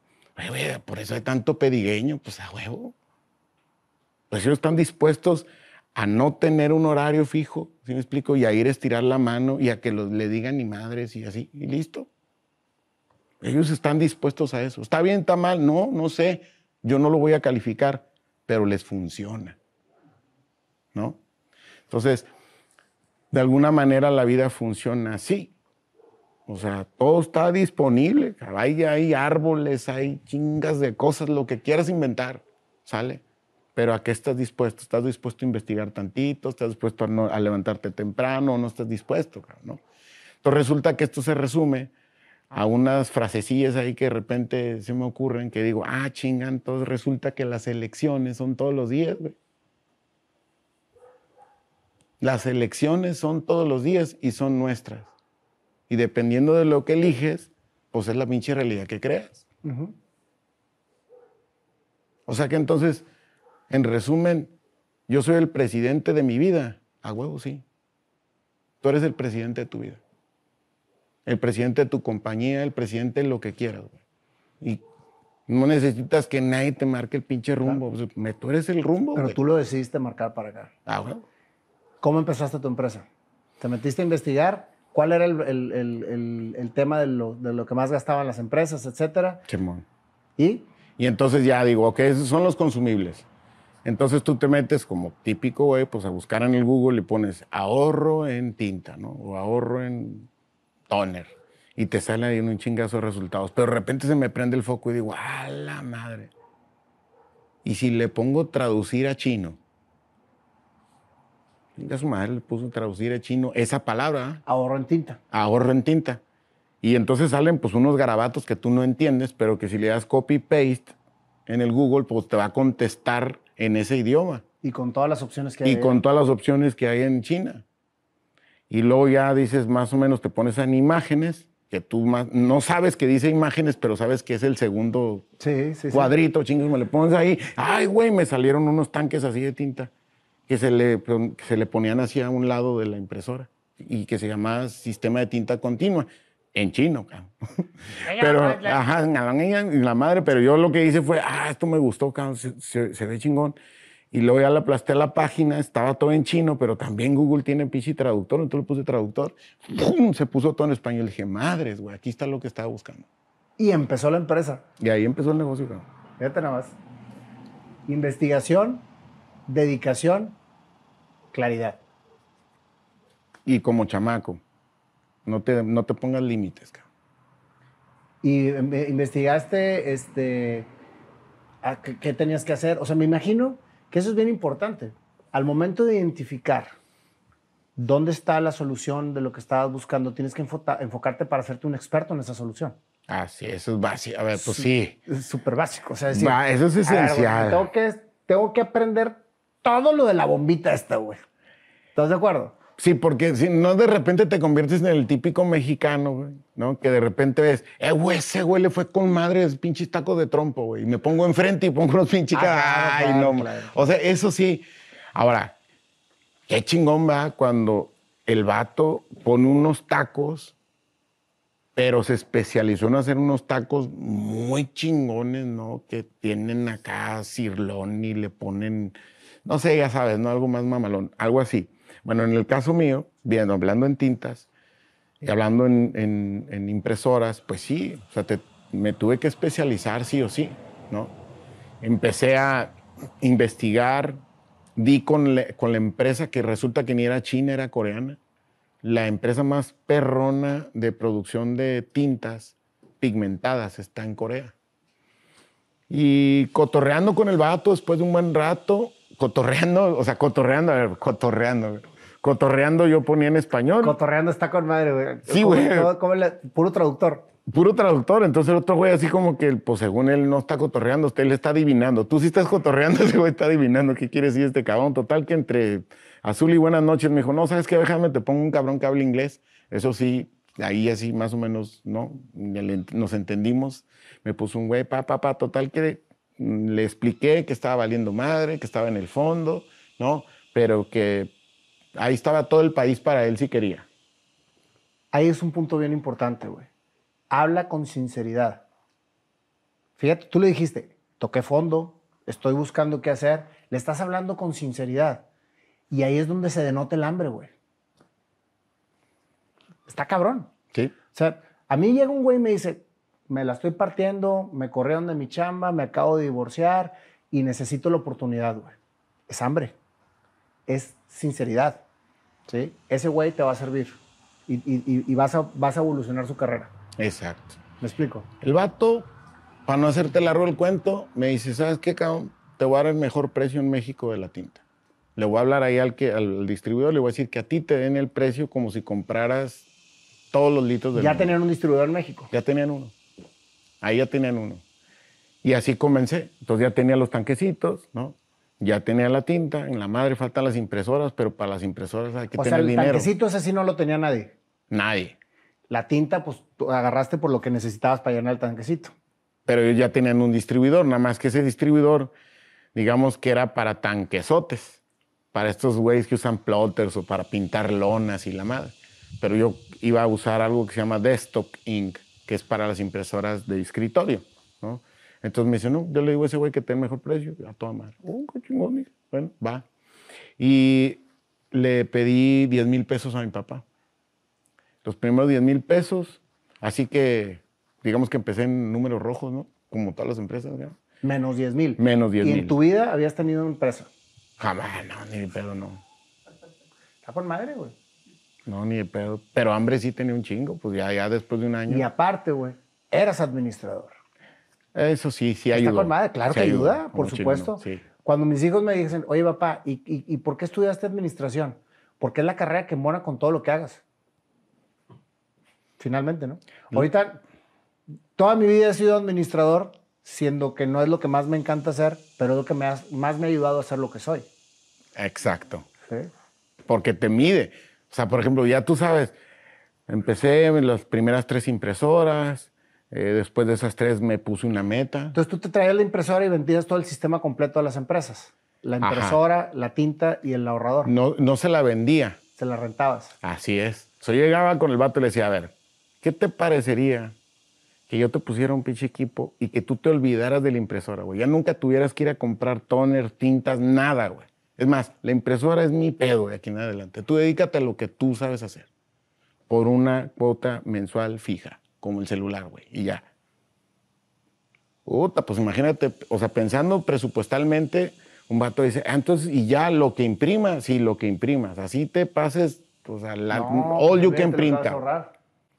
por eso hay tanto pedigueño, pues a huevo. Pues ellos están dispuestos a no tener un horario fijo, ¿sí me explico? Y a ir a estirar la mano y a que los, le digan ni madres y así, y listo. Ellos están dispuestos a eso. ¿Está bien, está mal? No, no sé. Yo no lo voy a calificar, pero les funciona. ¿No? Entonces, de alguna manera la vida funciona así. O sea, todo está disponible. Hay, hay árboles, hay chingas de cosas, lo que quieras inventar, ¿sale? Pero ¿a qué estás dispuesto? ¿Estás dispuesto a investigar tantito? ¿Estás dispuesto a, levantarte temprano no estás dispuesto? ¿no? Entonces resulta que esto se resume a unas frasecillas ahí que de repente se me ocurren que digo, ah, chingan, entonces resulta que las elecciones son todos los días, güey. Las elecciones son todos los días y son nuestras. Y dependiendo de lo que eliges, pues es la pinche realidad que creas. O sea que entonces, en resumen, yo soy el presidente de mi vida. A huevo, sí. Tú eres el presidente de tu vida. El presidente de tu compañía, el presidente de lo que quieras. Y no necesitas que nadie te marque el pinche rumbo. Tú eres el rumbo. Pero tú lo decidiste marcar para acá. Ah, huevo. ¿Cómo empezaste tu empresa? ¿Te metiste a investigar? ¿Cuál era el, tema de lo, que más gastaban las empresas, etcétera? Chimón. ¿Y? Y entonces ya digo, ok, esos son los consumibles. Entonces tú te metes como típico, güey, pues a buscar en el Google y pones ahorro en tinta, ¿no? O ahorro en toner. Y te salen ahí un chingazo de resultados. Pero de repente se me prende el foco y digo, ¡ah, la madre! Y si le pongo traducir a chino, a su madre le puso traducir a chino esa palabra. Ahorro en tinta. Ahorro en tinta. Y entonces salen pues unos garabatos que tú no entiendes, pero que si le das copy-paste en el Google, pues te va a contestar en ese idioma. Y con todas las opciones que hay. Y con todas las opciones que hay en China. Y luego ya dices, más o menos te pones en imágenes, que tú no sabes que dice imágenes, pero sabes que es el segundo cuadrito, sí. me le pones ahí. Ay, güey, me salieron unos tanques así de tinta que se le, se le ponían hacia un lado de la impresora y que se llamaba sistema de tinta continua en chino, cabrón. Pero, ajá, la madre, pero yo lo que hice fue, ah, esto me gustó, cabrón, se, ve chingón. Y luego ya le aplasté a la página, estaba todo en chino, pero también Google tiene pinche traductor, entonces le puse traductor, ¡pum! se puso todo en español. dije, madres, güey, aquí está lo que estaba buscando. Y empezó la empresa. Y ahí empezó el negocio, cabrón. Fíjate nada más. Investigación, dedicación, claridad. Y como chamaco, no te, no te pongas límites. Y investigaste este, qué, tenías que hacer. O sea, me imagino que eso es bien importante. Al momento de identificar dónde está la solución de lo que estabas buscando, tienes que enfocarte para hacerte un experto en esa solución. Ah, sí, eso es básico. A ver, pues sí. Es súper básico. O sea, decir, Va, eso es a ver, esencial. tengo, que, tengo que aprender todo lo de la bombita esta, güey. ¿Estás de acuerdo? Sí, porque si no de repente te conviertes en el típico mexicano, güey, ¿no? Que de repente ves, eh, güey, ese güey le fue con madres pinches tacos de trompo, güey. Y me pongo enfrente y pongo unos pinches. Ah, Ay, claro, no. claro. O sea, eso sí. Ahora, qué chingón va cuando el vato pone unos tacos, pero se especializó en hacer unos tacos muy chingones, ¿no? Que tienen acá cirlón y le ponen, no sé, ya sabes, ¿no? Algo más mamalón, algo así. Bueno, en el caso mío, viendo, hablando en tintas y hablando en, impresoras, pues sí, o sea, te- me tuve que especializar sí o sí, ¿no? Empecé a investigar, di con, con la empresa que resulta que ni era china, era coreana, la empresa más perrona de producción de tintas pigmentadas está en Corea. Y cotorreando con el vato después de un buen rato, cotorreando, o sea, cotorreando, a ver, cotorreando, cotorreando yo ponía en español. Cotorreando está con madre, güey. Sí, ¿Cómo- güey. puro traductor. Puro traductor, entonces el otro güey así como que, pues según él no está cotorreando, usted le está adivinando. Tú sí estás cotorreando, ese güey está adivinando qué quiere decir este cabrón. Total que entre azul y buenas noches me dijo, no, ¿sabes qué? Déjame, te pongo un cabrón que habla inglés. Eso sí, ahí así más o menos, ¿no? Nos entendimos. Me puso un güey, pa, pa, pa, total que le expliqué que estaba valiendo madre, que estaba en el fondo, ¿no? Pero que ahí estaba todo el país para él si quería. Ahí es un punto bien importante, güey. Habla con sinceridad. Fíjate, tú le dijiste, toqué fondo, estoy buscando qué hacer. Le estás hablando con sinceridad. Y ahí es donde se denota el hambre, güey. Está cabrón. ¿Sí? O sea, a mí llega un güey y me dice, me la estoy partiendo, me corrieron de mi chamba, me acabo de divorciar y necesito la oportunidad, güey. Es hambre. Es sinceridad. ¿Sí? Ese güey te va a servir y, y- y- y vas, a, vas a evolucionar su carrera. Exacto. ¿Me explico? El vato, para no hacerte largo el cuento, me dice, ¿sabes qué, cabrón? Te voy a dar el mejor precio en México de la tinta. Le voy a hablar ahí al, que, al distribuidor, le voy a decir que a ti te den el precio como si compraras todos los litros del Ya mundo". tenían un distribuidor en México. Ya tenían uno. Ahí ya tenían uno. Y así comencé. Entonces ya tenía los tanquecitos, ¿no? Ya tenía la tinta. En la madre faltan las impresoras, pero para las impresoras hay que O sea, tener el dinero. tanquecito ese sí no lo tenía nadie. Nadie. La tinta, pues tú agarraste por lo que necesitabas para llenar el tanquecito. pero ellos ya tenían un distribuidor, nada más que ese distribuidor, digamos que era para tanquesotes, para estos güeyes que usan plotters o para pintar lonas y la madre. Pero yo iba a usar algo que se llama Desktop Ink, que es para las impresoras de escritorio, ¿no? Entonces me dice, no, yo le digo a ese güey que tenga mejor precio, a toda madre. Oh, qué chingón, bueno, va. Y le pedí 10 mil pesos a mi papá. Los primeros 10 mil pesos, así que digamos que empecé en números rojos, ¿no? Como todas las empresas, ¿no? Menos 10 mil. Menos 10 Y en mil. tu vida habías tenido una empresa. Jamás, no, ni pedo, no. Está con madre, güey. No, ni de pedo. Pero hambre sí tenía un chingo, pues ya, ya después de un año. Y aparte, güey, eras administrador. Eso sí, sí Está ayudó. con madre, claro Sí que ayuda, por supuesto. Sí. Cuando mis hijos me dicen, oye, papá, ¿y, y, y por qué estudiaste administración? Porque es la carrera que mora con todo lo que hagas. Finalmente, ¿no? Ahorita, toda mi vida he sido administrador, siendo que no es lo que más me encanta hacer, pero es lo que me más me ha ayudado a ser lo que soy. Exacto. ¿sí? Porque te mide. O sea, por ejemplo, ya tú sabes, empecé en las primeras tres impresoras, eh, después de esas tres me puse una meta. Entonces tú te traías la impresora y vendías todo el sistema completo a las empresas. La Ajá. impresora, la tinta y el ahorrador. No, no se la vendía. Se la rentabas. Así es. So, yo llegaba con el vato y le decía, a ver, ¿qué te parecería que yo te pusiera un pinche equipo y que tú te olvidaras de la impresora, güey? Ya nunca tuvieras que ir a comprar toner, tintas, nada, güey. Es más, la impresora es mi pedo de aquí en adelante. Tú dedícate a lo que tú sabes hacer. Por una cuota mensual fija, como el celular, güey. Y ya. Puta, pues imagínate, o sea, pensando presupuestalmente, un vato dice, ah, entonces, y ya lo que imprimas, sí, lo que imprimas. Así te pases, o sea, la, No, all you olvídate, can print.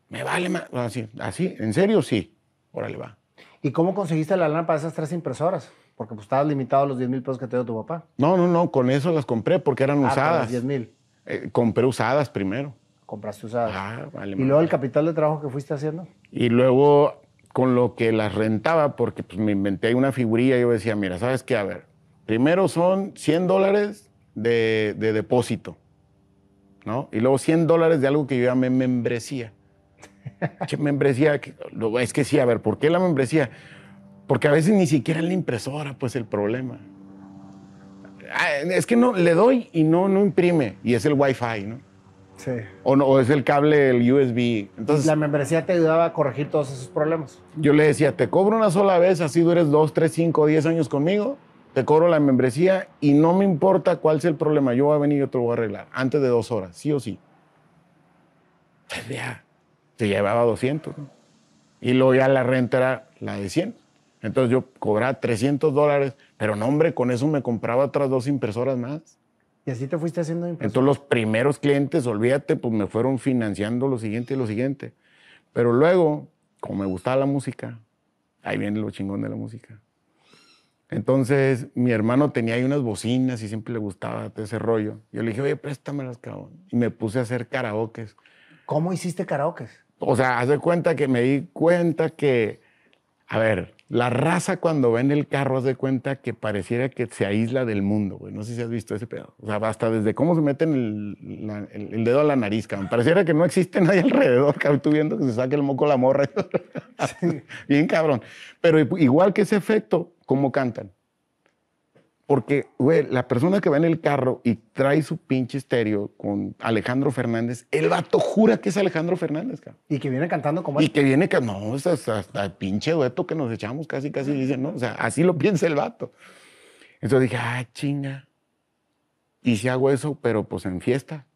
Me vale más. Así, así, en serio, sí. Órale, va. ¿Y cómo conseguiste la lana para esas tres impresoras? Porque pues estabas limitado a los 10 mil pesos que te dio tu papá. No, no, no, con eso las compré porque eran Ah, usadas. los 10 mil. Eh, compré usadas primero. Compraste usadas. Ah, vale. y madre. luego el capital de trabajo que fuiste haciendo. Y luego con lo que las rentaba, porque pues, me inventé una figurilla, yo decía, mira, ¿sabes qué? A ver, primero son 100 dólares de, de depósito, ¿no? Y luego 100 dólares de algo que yo llamé membresía. ¿Qué membresía? Es que sí, a ver, ¿por qué la membresía? Porque a veces ni siquiera en la impresora, pues el problema. Ah, Es que no, le doy y no, no imprime. Y es el Wi-Fi, ¿no? Sí. O, no, o es el cable, el USB. Entonces, La membresía te ayudaba a corregir todos esos problemas. yo le decía, te cobro una sola vez, así dures dos, tres, cinco, diez años conmigo, te cobro la membresía y no me importa cuál sea el problema, yo voy a venir y yo te lo voy a arreglar antes de dos horas, sí o sí. Pues ya, se llevaba 200, ¿no? Y luego ya la renta era la de 100. Entonces yo cobraba 300 dólares, pero no, hombre, con eso me compraba otras dos impresoras más. Y así te fuiste haciendo impresora. Entonces los primeros clientes, olvídate, pues me fueron financiando lo siguiente y lo siguiente. Pero luego, como me gustaba la música, ahí viene lo chingón de la música. Entonces mi hermano tenía ahí unas bocinas y siempre le gustaba todo ese rollo. Yo le dije, oye, préstamelas, cabrón. Y me puse a hacer karaokes. ¿Cómo hiciste karaoke? O sea, haz de cuenta que me di cuenta que, a ver, la raza cuando va en el carro, haz de cuenta que pareciera que se aísla del mundo, güey. No sé si has visto ese pedo. O sea, hasta desde cómo se meten el, la- el- el dedo a la nariz, cabrón. Pareciera que no existe nadie alrededor, cabrón. Tú viendo que se saca el moco la morra. Bien cabrón. Pero igual que ese efecto, ¿cómo cantan? Porque, güey, la persona que va en el carro y trae su pinche estéreo con Alejandro Fernández, el vato jura que es Alejandro Fernández, cabrón. Y que viene cantando como Y que viene, que no, es hasta, hasta el pinche dueto que nos echamos casi, casi, dicen, ¿no? O sea, así lo piensa el vato. Entonces dije, ah, chinga. Y si hago eso, pero pues en fiesta.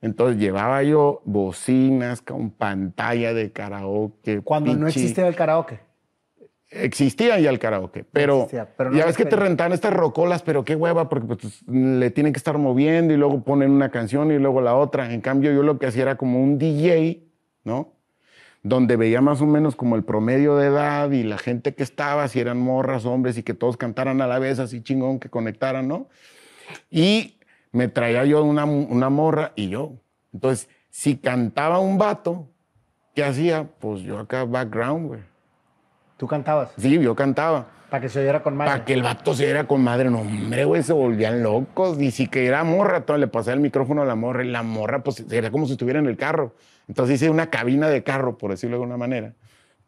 Entonces llevaba yo bocinas con pantalla de karaoke. Cuando no existía el karaoke. Existía ya el karaoke, pero, existía, pero no ya ves que te rentaban estas rocolas, pero qué hueva, porque pues, le tienen que estar moviendo y luego ponen una canción y luego la otra. En cambio, yo lo que hacía era como un DJ, ¿no? Donde veía más o menos como el promedio de edad y la gente que estaba, si eran morras, hombres, y que todos cantaran a la vez, así chingón, que conectaran, ¿no? Y me traía yo una, una morra y yo. Entonces, si cantaba un vato, ¿qué hacía? Pues yo acá background, güey. Tú cantabas. Sí, yo cantaba. Para que se oyera con Para magia. que el vato se diera con madre. No, hombre, güey, se volvían locos. Ni siquiera era morra. Todo, le pasaba el micrófono a la morra y la morra, pues, era como si estuviera en el carro. Entonces hice una cabina de carro, por decirlo de alguna manera,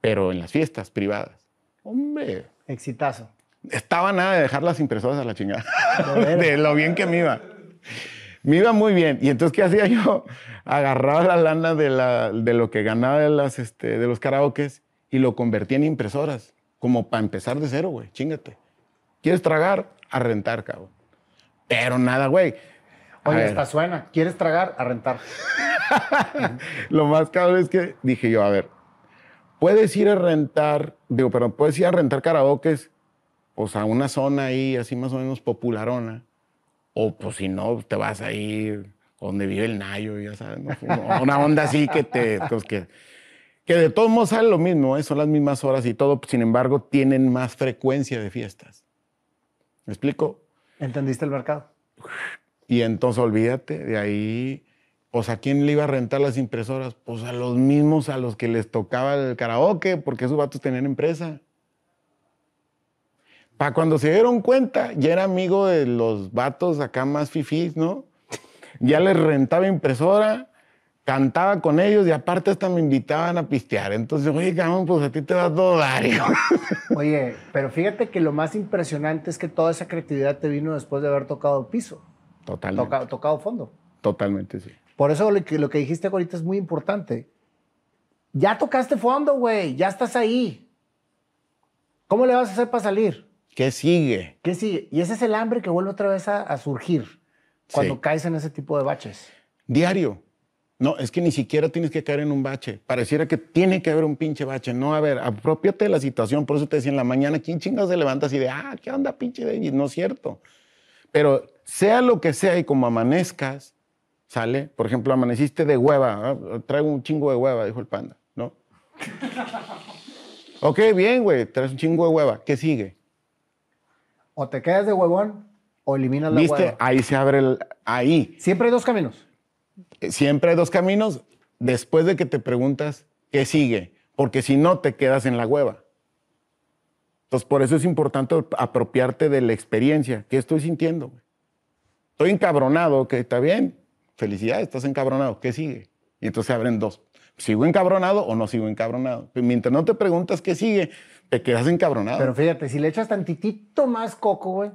pero en las fiestas privadas. Hombre, Exitazo. estaba nada de dejar las impresoras a la chingada. De lo bien que me iba. Me iba muy bien. Y entonces, ¿qué hacía yo? Agarraba la lana de, la- de lo que ganaba de, las, este, de los karaokes y lo convertía en impresoras. Como para empezar de cero, güey. Chingate. ¿Quieres tragar? A rentar, cabrón. Pero nada, güey. A Oye, ver, hasta suena. ¿Quieres tragar? A rentar. Lo más cabrón es que dije yo, a ver, puedes ir a rentar, digo, perdón, puedes ir a rentar karaokes, pues a una zona ahí así más o menos popularona, o pues si no, te vas ahí donde vive el Nayo, ya sabes, ¿no? una onda así que te, pues que, que de todos modos sale lo mismo, ¿eh? son las mismas horas y todo, sin embargo, tienen más frecuencia de fiestas. ¿Me explico? ¿Entendiste el mercado? Y entonces olvídate, de ahí, pues a quién le iba a rentar las impresoras, pues a los mismos a los que les tocaba el karaoke, porque esos vatos tenían empresa. Para cuando se dieron cuenta, ya era amigo de los vatos acá más fifís, ¿no? Ya les rentaba impresora, cantaba con ellos y aparte hasta me invitaban a pistear. Entonces, oye, cabrón, pues a ti te va todo dar. hijo". Oye, pero fíjate que lo más impresionante es que toda esa creatividad te vino después de haber tocado piso, Totalmente. toca- tocado fondo. Totalmente, sí. Por eso lo que, lo que dijiste ahorita es muy importante. Ya tocaste fondo, güey. Ya estás ahí. ¿Cómo le vas a hacer para salir? ¿Qué sigue? ¿Qué sigue? Y ese es el hambre que vuelve otra vez a, a surgir cuando Sí. caes en ese tipo de baches. Diario. No, es que ni siquiera tienes que caer en un bache. Pareciera que tiene que haber un pinche bache. No, a ver, apropiate de la situación. Por eso te decía en la mañana, ¿quién chingados se levanta así de, ah, ¿qué onda, pinche David? No es cierto. Pero sea lo que sea y como amanezcas, ¿sale? Por ejemplo, amaneciste de hueva. ¿ah? Traigo un chingo de hueva, dijo el panda, ¿no? ok, bien, güey, traes un chingo de hueva. ¿Qué sigue? O te quedas de huevón o eliminas la ¿Viste? hueva. Ahí se abre el... Ahí. Siempre hay dos caminos. Siempre hay dos caminos después de que te preguntas qué sigue. porque si no te quedas en la hueva. Entonces, por eso es importante apropiarte de la experiencia. ¿Qué estoy sintiendo? Estoy encabronado, que está bien. Felicidades, estás encabronado. ¿Qué sigue? Y entonces se abren dos. ¿Sigo encabronado o no sigo encabronado? Mientras no te preguntas qué sigue, te quedas encabronado. Pero fíjate, si le echas tantitito más coco, güey,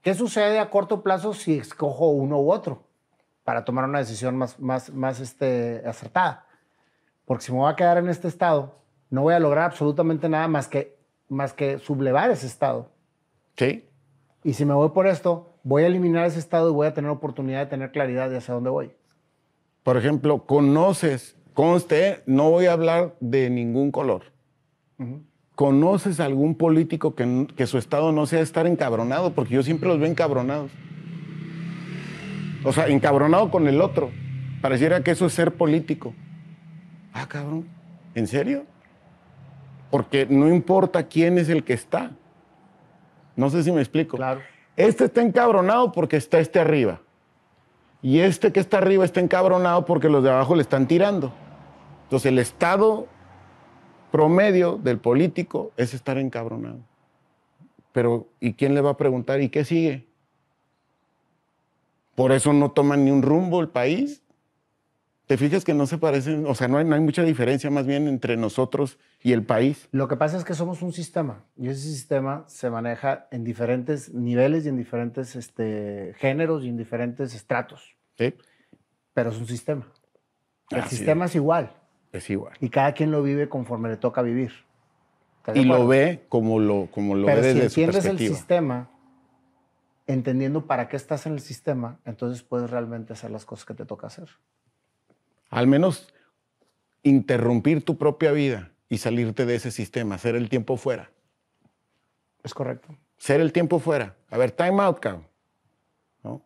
¿qué sucede a corto plazo si escojo uno u otro? Para tomar una decisión más, más, más este, acertada. Porque si me voy a quedar en este estado, no voy a lograr absolutamente nada más que más que sublevar ese estado. Sí. Y si me voy por esto, voy a eliminar ese estado y voy a tener oportunidad de tener claridad de hacia dónde voy. Por ejemplo, conoces, conste, no voy a hablar de ningún color. ¿Conoces algún político que, que, su estado no sea estar encabronado? Porque yo siempre los veo encabronados. O sea, encabronado con el otro. Pareciera que eso es ser político. Ah, cabrón. ¿En serio? porque no importa quién es el que está. No sé si me explico. Claro. Este está encabronado porque está este arriba. Y este que está arriba está encabronado porque los de abajo le están tirando. Entonces el estado promedio del político es estar encabronado. Pero ¿y quién le va a preguntar? ¿Y qué sigue? Por eso no toman ni un rumbo el país. ¿Te fijas que no se parecen? O sea, no hay, no hay mucha diferencia más bien entre nosotros y el país. Lo que pasa es que somos un sistema y ese sistema se maneja en diferentes niveles y en diferentes este, géneros y en diferentes estratos. Sí. Pero es un sistema. El sistema es. igual. Es igual. Y cada quien lo vive conforme le toca vivir. Y lo ve como lo, como lo Pero ve desde si entiendes el sistema, entendiendo para qué estás en el sistema, entonces puedes realmente hacer las cosas que te toca hacer al menos interrumpir tu propia vida y salirte de ese sistema, hacer el tiempo fuera. Es correcto. Ser el tiempo fuera. A ver, time out, cabrón. ¿No?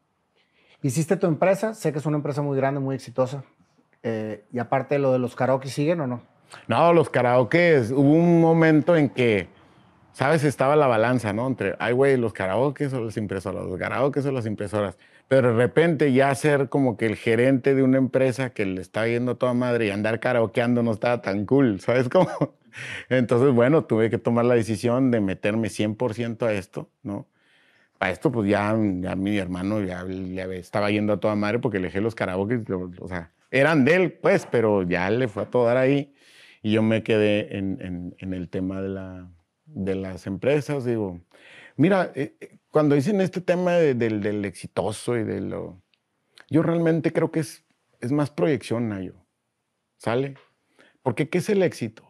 Hiciste tu empresa, sé que es una empresa muy grande, muy exitosa. Eh, y aparte, ¿lo de los karaoke siguen o no? No, los karaoke, hubo un momento en que, ¿sabes? Estaba la balanza, ¿no? Entre, ay, güey, los karaoke o las impresoras, los karaoke o las impresoras. Pero de repente ya ser como que el gerente de una empresa que le está yendo toda madre y andar karaokeando no estaba tan cool, ¿sabes cómo? Entonces, bueno, tuve que tomar la decisión de meterme 100% a esto, ¿no? Para esto, pues ya, ya mi hermano ya, estaba yendo a toda madre porque le dejé los karaoke, o sea, eran de él, pues, pero ya le fue a todo dar ahí. Y yo me quedé en, en, el tema de, la, de las empresas, digo, mira, eh, eh, cuando dicen este tema del, exitoso y de lo... Yo realmente creo que es, es más proyección, Nayo. ¿Sale? Porque ¿qué es el éxito?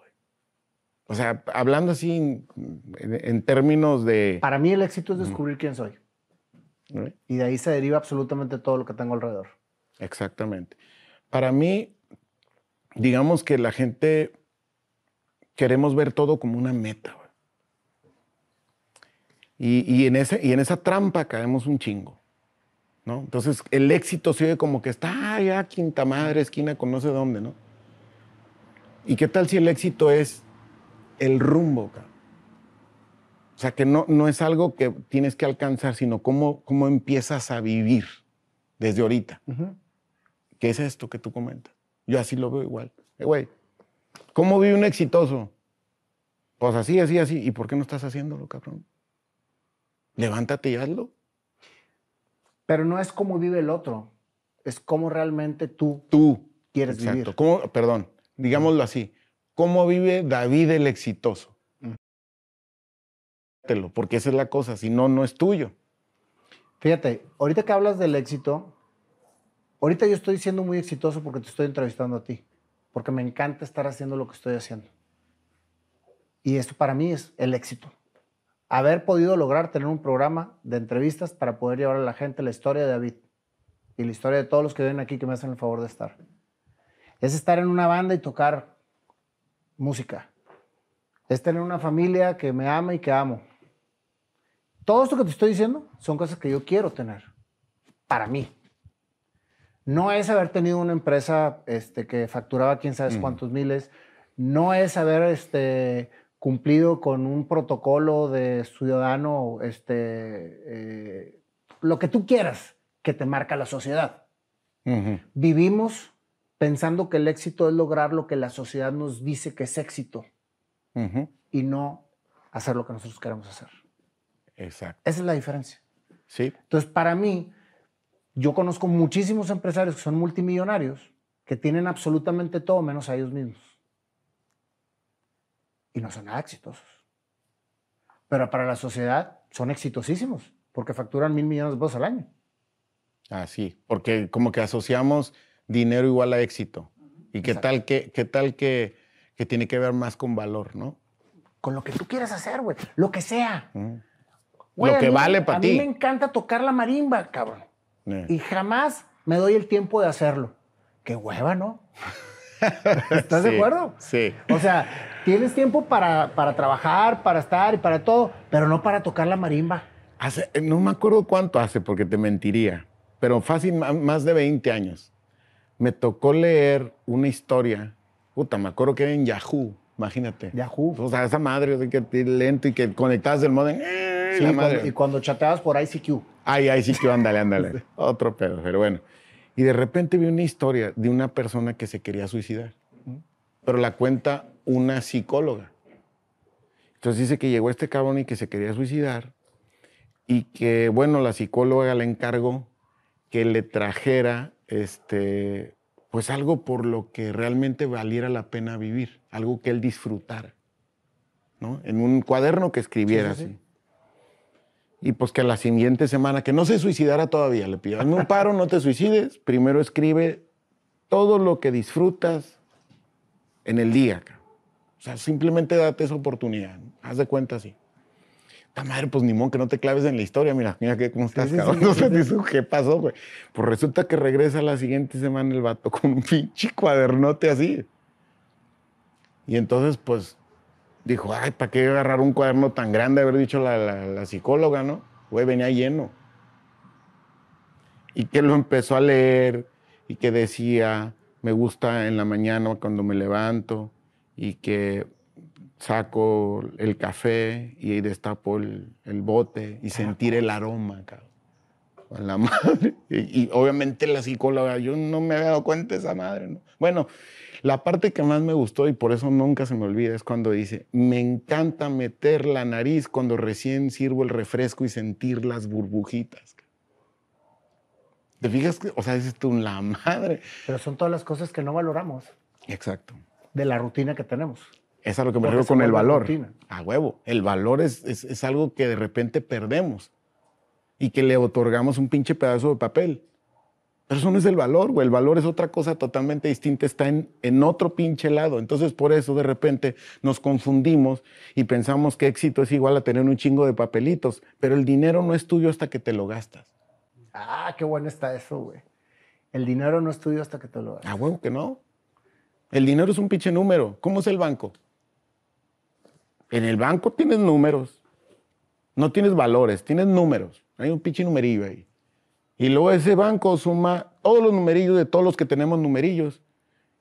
O sea, hablando así en, términos de... Para mí el éxito es descubrir quién soy. Y de ahí se deriva absolutamente todo lo que tengo alrededor. Exactamente. Para mí, digamos que la gente queremos ver todo como una meta. Y, en ese, y en esa trampa caemos un chingo. ¿no? Entonces el éxito se oye como que está allá, quinta madre, esquina, con no sé dónde, ¿no? ¿Y qué tal si el éxito es el rumbo? O sea, que no, no es algo que tienes que alcanzar, sino cómo, cómo empiezas a vivir desde ahorita. ¿Qué es esto que tú comentas? Yo así lo veo igual. Eh, güey, ¿cómo vive un exitoso? Pues así, así, así. ¿Y por qué no estás haciéndolo, cabrón? Levántate y hazlo. Pero no es como vive el otro, es como realmente tú, tú quieres vivir. ¿Cómo, perdón, digámoslo así. ¿Cómo vive David el exitoso? Porque esa es la cosa, si no, no es tuyo. Fíjate, ahorita que hablas del éxito, ahorita yo estoy siendo muy exitoso porque te estoy entrevistando a ti, porque me encanta estar haciendo lo que estoy haciendo. Y esto para mí es el éxito haber podido lograr tener un programa de entrevistas para poder llevar a la gente la historia de David y la historia de todos los que vienen aquí que me hacen el favor de estar. Es estar en una banda y tocar música. Es tener una familia que me ama y que amo. Todo esto que te estoy diciendo son cosas que yo quiero tener para mí. No es haber tenido una empresa este, que facturaba quién sabe cuántos miles. No es haber este, cumplido con un protocolo de ciudadano, este, eh, lo que tú quieras que te marca la sociedad. Vivimos pensando que el éxito es lograr lo que la sociedad nos dice que es éxito y no hacer lo que nosotros queremos hacer. Exacto. Esa es la diferencia. Sí. Entonces, para mí, yo conozco muchísimos empresarios que son multimillonarios que tienen absolutamente todo menos a ellos mismos. Y no son nada exitosos. Pero para la sociedad son exitosísimos porque facturan mil millones de pesos al año. Así. Porque como que asociamos dinero igual a éxito. ¿Y qué Exacto. tal que, qué tal que, que tiene que ver más con valor, no? Con lo que tú quieras hacer, güey. Lo que sea. Lo a que mí- vale pa' A ti. mí me encanta tocar la marimba, cabrón. Eh. Y jamás me doy el tiempo de hacerlo. Qué hueva, ¿no? ¿Estás de Sí, acuerdo? Sí. O sea, tienes tiempo para, para trabajar, para estar y para todo, pero no para tocar la marimba. Hace, no me acuerdo cuánto hace, porque te mentiría, pero fácil, más de 20 años. Me tocó leer una historia, puta, me acuerdo que era en Yahoo, imagínate. Yahoo. O sea, esa madre que te- lento y que conectabas el modem. ¡eh! Sí, la cuando- madre. y cuando chateabas por ICQ. Ay, que ándale, ándale. Otro pedo, pero bueno. Y de repente vi una historia de una persona que se quería suicidar, pero la cuenta una psicóloga. Entonces dice que llegó este cabrón y que se quería suicidar y que, bueno, la psicóloga le encargó que le trajera, este, pues algo por lo que realmente valiera la pena vivir, algo que él disfrutara, ¿no? En un cuaderno que escribiera Sí, sí, sí. así. Y pues que la siguiente semana, que no se suicidara todavía, le pidió, hazme un paro, no te suicides, primero escribe todo lo que disfrutas en el día. cabrón. O sea, simplemente date esa oportunidad, ¿no? haz de cuenta así. Ta madre, pues ni modo que no te claves en la historia, mira, mira que cómo estás, sí, cabrón. sí, No sí, sé, sí. dices, ¿qué pasó, güey? Pues resulta que regresa la siguiente semana el vato con un pinche cuadernote así. Y entonces, pues, dijo, ay, ¿para qué agarrar un cuaderno tan grande? Haber dicho la, la- la psicóloga, ¿no? Güey, venía lleno. Y que lo empezó a leer y que decía, me gusta en la mañana cuando me levanto y que saco el café y destapo el, el bote y sentir el aroma, cabrón. Con la madre. Y, y obviamente la psicóloga, yo no me había dado cuenta de esa madre, ¿no? Bueno, la parte que más me gustó y por eso nunca se me olvida es cuando dice, me encanta meter la nariz cuando recién sirvo el refresco y sentir las burbujitas. ¿Te fijas? O sea, dices tú, la madre. Pero son todas las cosas que no valoramos Exacto. De la rutina que tenemos. Es a lo que me refiero con el valor. rutina. A huevo. El valor es, es, es algo que de repente perdemos y que le otorgamos un pinche pedazo de papel. Pero eso no es el valor, güey. El valor es otra cosa totalmente distinta, está en, en otro pinche lado. Entonces, por eso de repente nos confundimos y pensamos que éxito es igual a tener un chingo de papelitos. Pero el dinero no es tuyo hasta que te lo gastas. Ah, qué bueno está eso, güey. El dinero no es tuyo hasta que te lo das. A huevo que no. El dinero es un pinche número. ¿Cómo es el banco? En el banco tienes números. No tienes valores, tienes números. Hay un pinche numerillo ahí. Y luego ese banco suma todos los numerillos de todos los que tenemos numerillos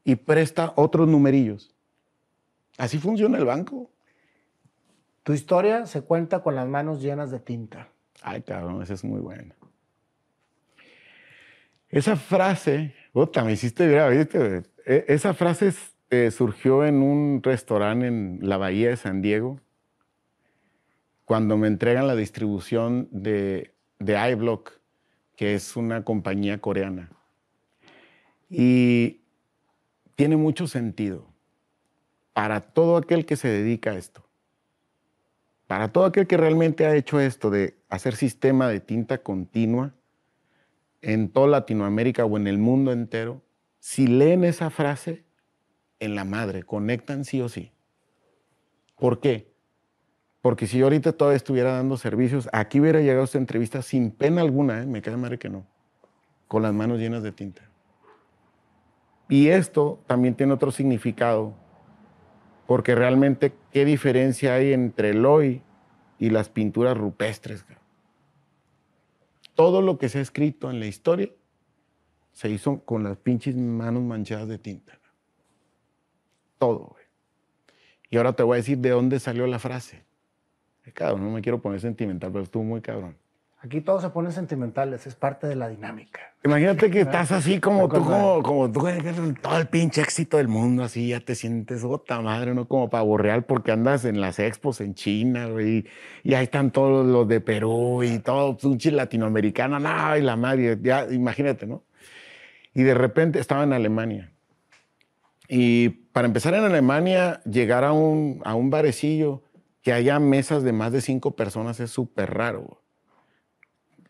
y presta otros numerillos. Así funciona el banco. Tu historia se cuenta con las manos llenas de tinta. Ay, cabrón, esa es muy buena. Esa frase, puta, me hiciste ver, ¿viste? E- Esa frase eh, surgió en un restaurante en la Bahía de San Diego, cuando me entregan la distribución de, de iBlock, que es una compañía coreana. Y tiene mucho sentido para todo aquel que se dedica a esto. Para todo aquel que realmente ha hecho esto de hacer sistema de tinta continua en toda Latinoamérica o en el mundo entero, si leen esa frase, en la madre, conectan sí o sí. ¿Por qué? Porque si yo ahorita todavía estuviera dando servicios, aquí hubiera llegado esta entrevista sin pena alguna, ¿eh? me cae madre que no, con las manos llenas de tinta. Y esto también tiene otro significado, porque realmente, ¿qué diferencia hay entre el hoy y las pinturas rupestres? Todo lo que se ha escrito en la historia se hizo con las pinches manos manchadas de tinta. Todo, güey. Y ahora te voy a decir de dónde salió la frase. Cabrón, no me quiero poner sentimental, pero estuvo muy cabrón. Aquí todos se ponen sentimentales, es parte de la dinámica. Imagínate que estás así como tú, como, como tú, todo el pinche éxito del mundo, así ya te sientes otra madre, ¿no? Como pavo real, porque andas en las expos en China, güey, y ahí están todos los de Perú y todo, un chile latinoamericano, no, y la madre, ya, imagínate, ¿no? Y de repente estaba en Alemania. Y para empezar en Alemania, llegar a un, a un barecillo que haya mesas de más de cinco personas es súper raro.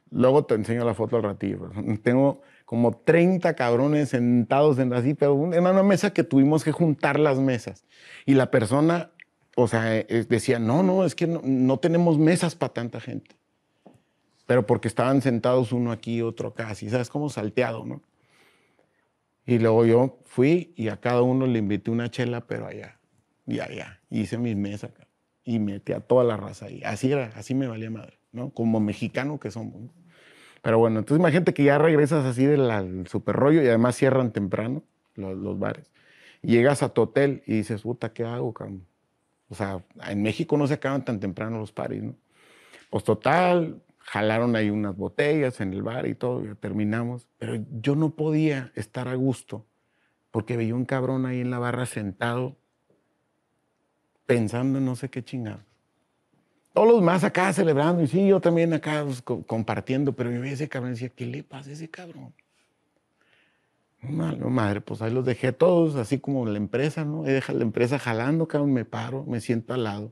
Luego te enseño la foto al ratillo. Tengo como 30 cabrones sentados en así, pero en una mesa que tuvimos que juntar las mesas. Y la persona, o sea, decía, no, no, es que no, tenemos mesas para tanta gente. Pero porque estaban sentados uno aquí, otro acá, así, ¿sabes? Como salteado, ¿no? Y luego yo fui y a cada uno le invité una chela, pero allá, y allá. hice mi mesa acá y metí a toda la raza ahí. Así era, así me valía madre, ¿no? Como mexicano que somos. Pero bueno, entonces imagínate que ya regresas así del super rollo y además cierran temprano los, bares. llegas a tu hotel y dices, puta, ¿qué hago, cabrón? O sea, en México no se acaban tan temprano los paris, ¿no? Pues total, jalaron ahí unas botellas en el bar y todo, ya terminamos. Pero yo no podía estar a gusto porque veía un cabrón ahí en la barra sentado pensando en no sé qué chingado. Todos los más acá celebrando, y sí, yo también acá pues, compartiendo, pero yo veía ese cabrón y decía, ¿qué le pasa a ese cabrón? No, madre, pues ahí los dejé todos, así como la empresa, ¿no? Ahí deja la empresa jalando, cabrón, me paro, me siento al lado.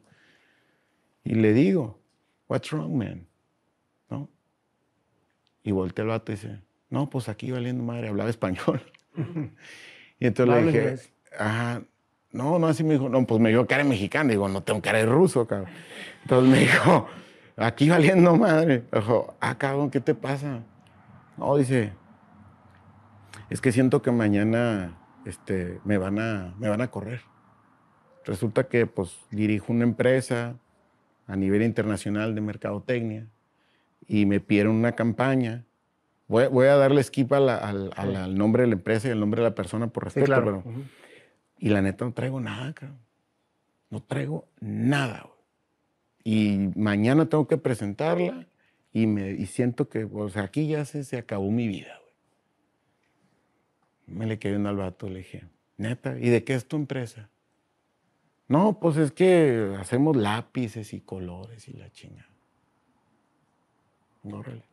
Y le digo, what's wrong, man? Y volteé al vato y dice, no, pues aquí valiendo madre, hablaba español. y entonces le dije, ajá, no, no, así me dijo, no, pues me dio cara de mexicano. Digo, no tengo cara de ruso, cabrón. Entonces me dijo, aquí valiendo madre. Dijo, ah, cabrón, ¿qué te pasa? No, dice, es que siento que mañana este, me, van a, me van a correr. Resulta que pues dirijo una empresa a nivel internacional de mercadotecnia y me pidieron una campaña. Voy, a darle skip al, nombre de la empresa y al nombre de la persona por respeto, pero... Y la neta no traigo nada, cabrón. No traigo nada. Y mañana tengo que presentarla y, me, siento que, o sea, aquí ya se, se acabó mi vida, güey. Me le quedé un al vato, le dije, neta, ¿y de qué es tu empresa? No, pues es que hacemos lápices y colores y la chingada. Órale.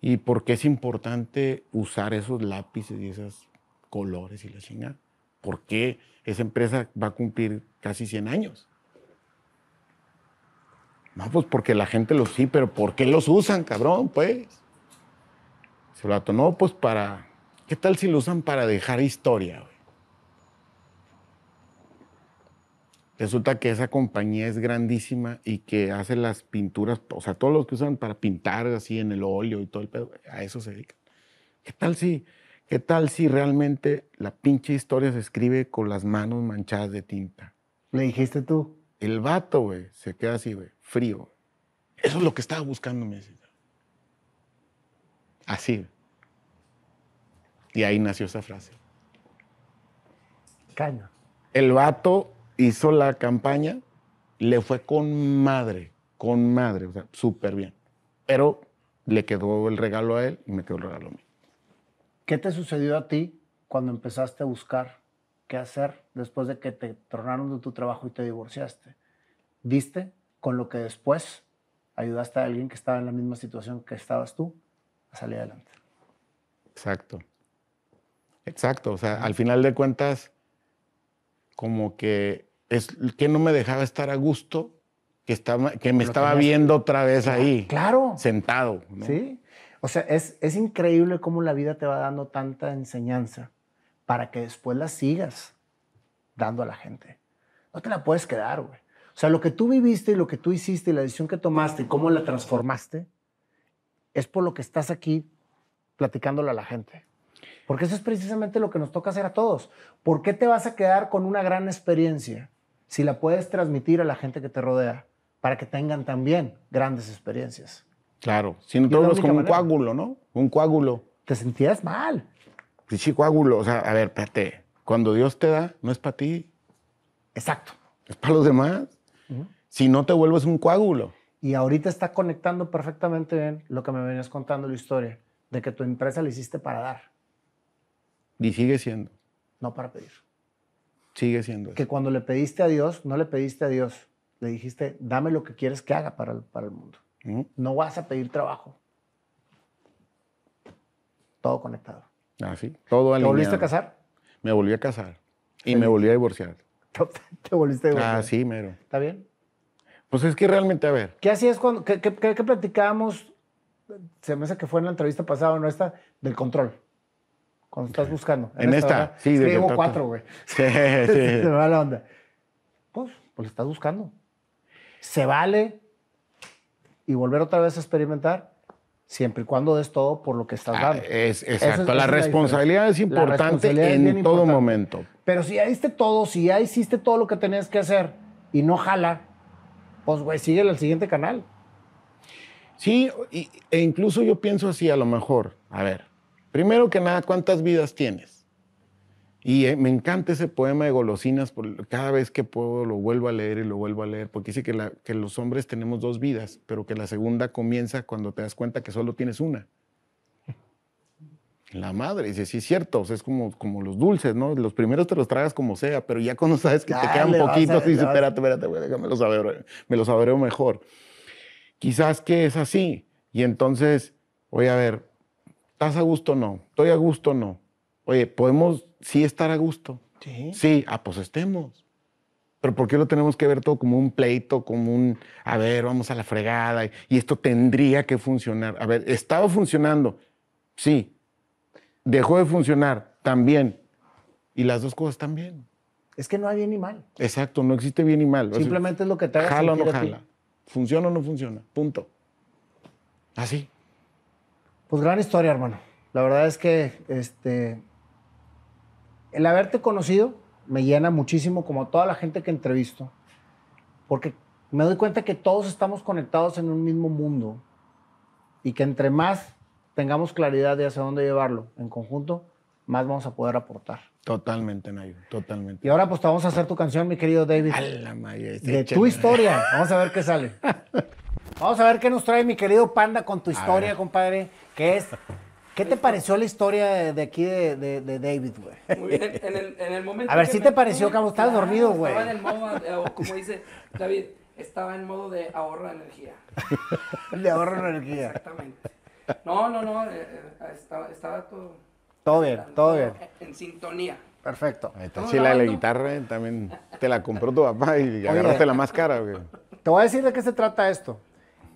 ¿Y por qué es importante usar esos lápices y esos colores y la chingada? ¿Por qué esa empresa va a cumplir casi 100 años? No, pues porque la gente los sí, pero ¿por qué los usan, cabrón? Pues. Se lo no, pues para. ¿Qué tal si lo usan para dejar historia? Resulta que esa compañía es grandísima y que hace las pinturas, o sea, todos los que usan para pintar así en el óleo y todo el pedo, a eso se dedican. ¿Qué tal si ¿Qué tal si realmente la pinche historia se escribe con las manos manchadas de tinta? ¿Le dijiste tú? El vato, güey, se queda así, güey, frío. Eso es lo que estaba buscando, me Así. Y ahí nació esa frase. Caña. El vato hizo la campaña, le fue con madre, con madre, o sea, súper bien. Pero le quedó el regalo a él y me quedó el regalo a mí. ¿Qué te sucedió a ti cuando empezaste a buscar qué hacer después de que te tornaron de tu trabajo y te divorciaste? ¿Diste con lo que después ayudaste a alguien que estaba en la misma situación que estabas tú a salir adelante? Exacto. Exacto. O sea, al final de cuentas, como que es que no me dejaba estar a gusto, que, estaba, que me estaba viendo otra vez ahí. Claro. Sentado. Sí. O sea, es, es increíble cómo la vida te va dando tanta enseñanza para que después la sigas dando a la gente. No te la puedes quedar, güey. O sea, lo que tú viviste y lo que tú hiciste y la decisión que tomaste y cómo la transformaste, es por lo que estás aquí platicándolo a la gente. Porque eso es precisamente lo que nos toca hacer a todos. ¿Por qué te vas a quedar con una gran experiencia si la puedes transmitir a la gente que te rodea para que tengan también grandes experiencias? Claro, si no te como un coágulo, ¿no? Un coágulo. Te sentías mal. Sí, sí, coágulo. O sea, a ver, espérate. Cuando Dios te da, no es para ti. Exacto. Es para los demás. Si no te vuelves un coágulo. Y ahorita está conectando perfectamente bien lo que me venías contando la historia, de que tu empresa la hiciste para dar, Y sigue siendo. no para pedir. Sigue siendo. eso. Que cuando le pediste a Dios, no le pediste a Dios, le dijiste, dame lo que quieres que haga para el, para el mundo. No vas a pedir trabajo. Todo conectado. Así. Todo ¿Te alineado. volviste a casar? Me volví a casar. Y Feliz. me volví a divorciar. Te volviste a divorciar. Ah, sí, mero. ¿Está bien? Pues es que realmente, a ver, ¿Qué hacías cuando, qué- qué platicábamos? Se me hace que fue en la entrevista pasada, ¿no? Esta, del control. Cuando estás buscando. En esta, ¿verdad? sí, Es que llevo cuatro, güey. sí, Se sí. me va la onda. Pues, pues estás buscando. Se vale y volver otra vez a experimentar siempre y cuando des todo por lo que estás Ah, dando. es, exacto. la es la responsabilidad es. La importante responsabilidad es en todo importante. momento. Pero si ya diste todo, si ya hiciste todo lo que tenías que hacer y no jala, pues, güey, síguele al siguiente canal. Sí, y- e incluso yo pienso así, a lo mejor. A ver, primero que nada, ¿cuántas vidas tienes? Y eh, me encanta ese poema de golosinas, por- cada vez que puedo lo vuelvo a leer y lo vuelvo a leer, porque dice que, la- que los hombres tenemos dos vidas, pero que la segunda comienza cuando te das cuenta que solo tienes una. La madre, dice, sí es cierto, o sea, es como, como los dulces, ¿no? Los primeros te los tragas como sea, pero ya cuando sabes que te quedan a- poquitos, dices, espérate, espérate, güey, déjame los saber, me los saberé mejor quizás que es así. Y entonces, oye, a ver, ¿estás a gusto o no? ¿Estoy a gusto o no? Oye, ¿podemos sí estar a gusto? Sí. Sí, ah, pues estemos. Pero ¿por qué lo tenemos que ver todo como un pleito, como un, a ver, vamos a la fregada, y esto tendría que funcionar? A ver, ¿estaba funcionando? Sí. ¿Dejó de funcionar? También. Y las dos cosas también. Es que no hay bien ni mal. Exacto, no existe bien y mal. O sea, Simplemente es lo que te haga Jala o no jala. Funciona o no funciona. Punto. Así. Pues gran historia, hermano. La verdad es que este, el haberte conocido me llena muchísimo, como a toda la gente que entrevisto, porque me doy cuenta que todos estamos conectados en un mismo mundo y que entre más tengamos claridad de hacia dónde llevarlo en conjunto, más vamos a poder aportar. Totalmente, Nayo. Totalmente. Y ahora pues te vamos a hacer tu canción, mi querido David. A la madre, de tu historia. Vamos a ver qué sale. Vamos a ver qué nos trae mi querido Panda con tu historia, compadre. ¿Qué es? ¿Qué te pareció la historia de, de aquí de, de- de David, güey? Muy bien, en el, en el momento. A ver, que ¿sí te pareció, cabrón? Estabas dormido, güey. Estaba en el modo, o como dice David, estaba en modo de ahorro de energía. De ahorro de energía. Exactamente. No, no, no, eh, eh, estaba, estaba todo. Todo bien, todo bien. En sintonía. Perfecto. Ahí está ¿Estamos chila la grabando? guitarra, eh, también te la compró tu papá y agarraste la más cara. güey. Te voy a decir de qué se trata esto.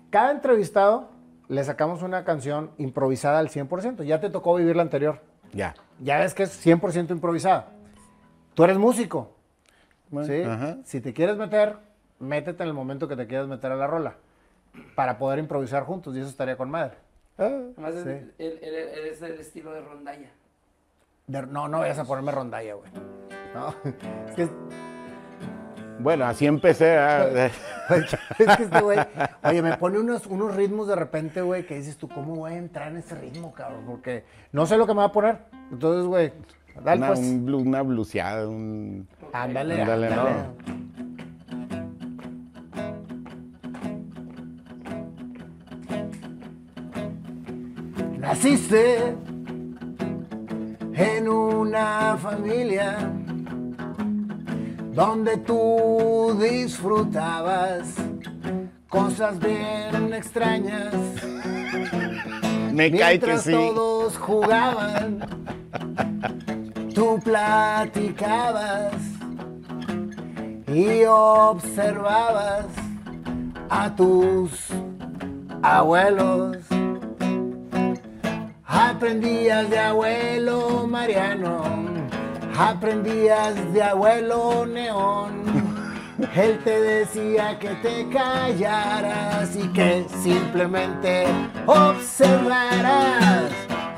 Cada entrevistado le sacamos una canción improvisada al 100%. Ya te tocó vivir la anterior. Ya. Ya ves que es 100% improvisada. Tú eres músico. Bueno, ¿sí? ajá. Si te quieres meter, métete en el momento que te quieras meter a la rola. Para poder improvisar juntos. Y eso estaría con madre. Ah, Además, es- Sí. él, él- él es del estilo de rondalla. De- no, no vayas a ponerme rondalla, güey. No. Es que, Bueno, así empecé. ah, es que este güey, oye, me pone unos, unos ritmos de repente, güey, que dices tú, ¿cómo voy a entrar en ese ritmo, cabrón? Porque no sé lo que me va a poner. Entonces, güey, dale una, pues. un blu- una bluseada, un... Ándale, Ándale, ándale. no. Naciste en una familia donde tú disfrutabas cosas bien extrañas Me cae que mientras sí. todos jugaban. Tú platicabas y observabas a tus abuelos. Aprendías de abuelo Mariano, aprendías de abuelo Neón. Él te decía que te callaras y que simplemente observaras.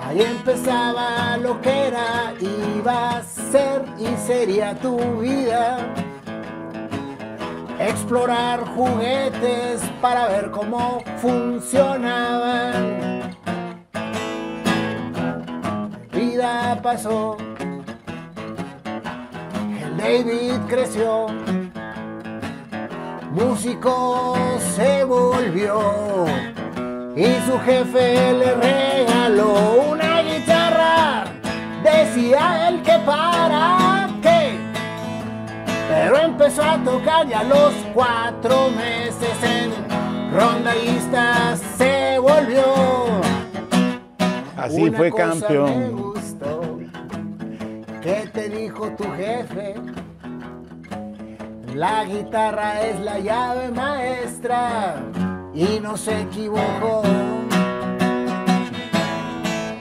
Ahí empezaba lo que era, iba a ser y sería tu vida. Explorar juguetes para ver cómo funcionaban vida pasó. David creció. Músico se volvió. y su jefe le regaló una guitarra. Decía él que para qué, pero empezó a tocar ya los cuatro meses en rondallista se volvió. Así Una fue campeón. ¿Qué te dijo tu jefe? La guitarra es la llave maestra y no se equivocó.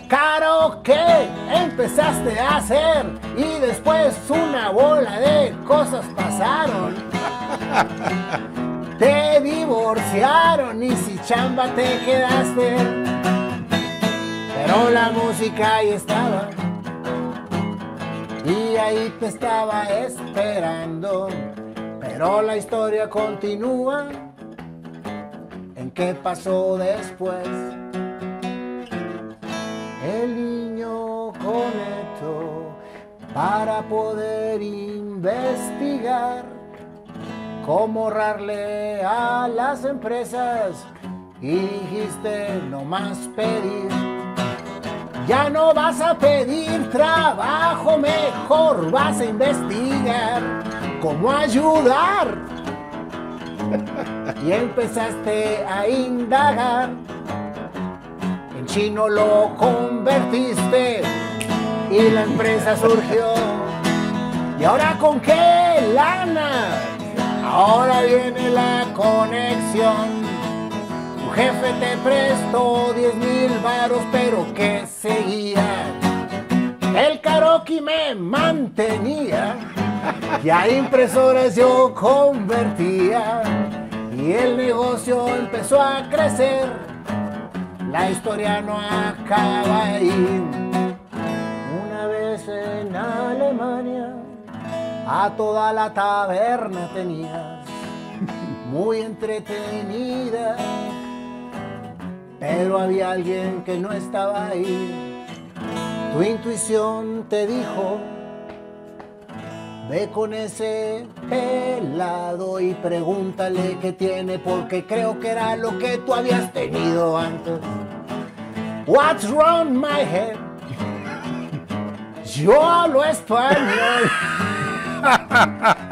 Karaoke empezaste a hacer y después una bola de cosas pasaron. Te divorciaron y si chamba te quedaste. Pero la música ahí estaba. Y ahí te estaba esperando. Pero la historia continúa. ¿En qué pasó después? El niño conectó para poder investigar cómo ahorrarle a las empresas. Y dijiste no más pedir. Ya no vas a pedir trabajo, mejor vas a investigar cómo ayudar. Y empezaste a indagar. En chino lo convertiste y la empresa surgió. ¿Y ahora con qué lana? Ahora viene la conexión. Jefe te prestó 10 mil varos, pero que seguía. El karaoke me mantenía. Y a impresoras yo convertía. Y el negocio empezó a crecer. La historia no acaba ahí. Una vez en Alemania, a toda la taberna tenías muy entretenida. Pero había alguien que no estaba ahí. Tu intuición te dijo, ve con ese pelado y pregúntale qué tiene, porque creo que era lo que tú habías tenido antes. What's wrong, my head? Yo hablo español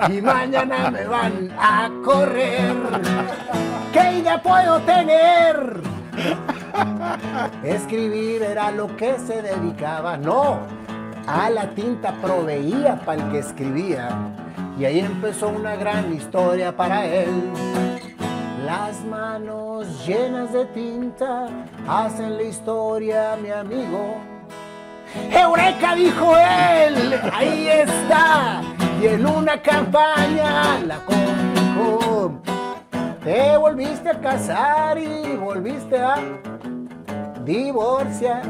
y mañana me van a correr. ¿Qué idea puedo tener? Escribir era lo que se dedicaba, no, a la tinta proveía para el que escribía. Y ahí empezó una gran historia para él. Las manos llenas de tinta hacen la historia, mi amigo. ¡Eureka! dijo él, ahí está. Y en una campaña la conjugó. Te volviste a casar y volviste a divorciar.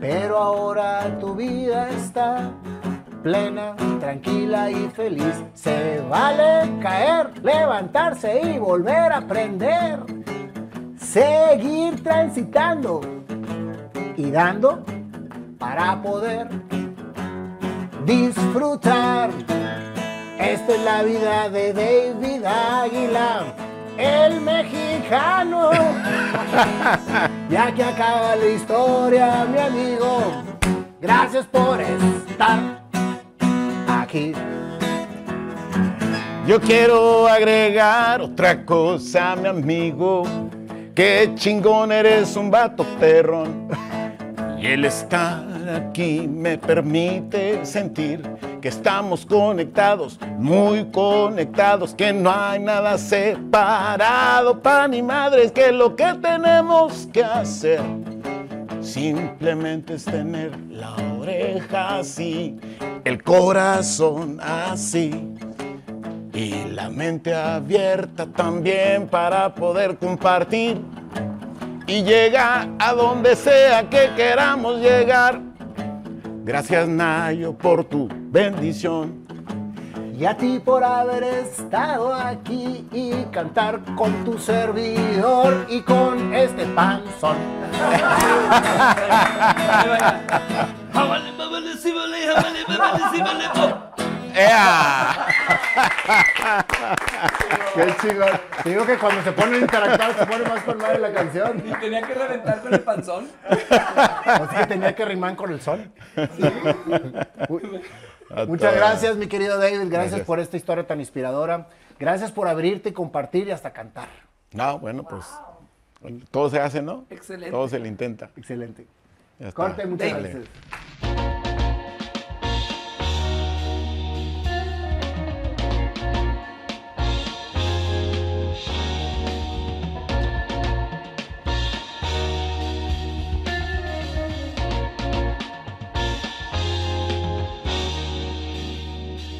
Pero ahora tu vida está plena, tranquila y feliz. Se vale caer, levantarse y volver a aprender. Seguir transitando y dando para poder disfrutar. Esta es la vida de David Águila, el mexicano. Ya que acaba la historia, mi amigo, gracias por estar aquí. Yo quiero agregar otra cosa, mi amigo. Que chingón eres un vato perrón. Y el estar aquí me permite sentir que estamos conectados, muy conectados, que no hay nada separado, pa' ni madres, que lo que tenemos que hacer simplemente es tener la oreja así, el corazón así. Y la mente abierta también para poder compartir y llegar a donde sea que queramos llegar. Gracias Nayo por tu bendición. Y a ti por haber estado aquí y cantar con tu servidor y con este panzón. ¡Ea! Qué chingón. Te digo que cuando se ponen a interactuar se pone más con madre la canción. Y tenía que reventar con el panzón. Así que tenía que rimar con el sol. Muchas gracias, mi querido David. Gracias, Gracias. por esta historia tan inspiradora. Gracias por abrirte y compartir y hasta cantar. No, bueno, pues todo se hace, ¿no? Excelente. Todo se le intenta. Excelente. Corte, muchas David. gracias.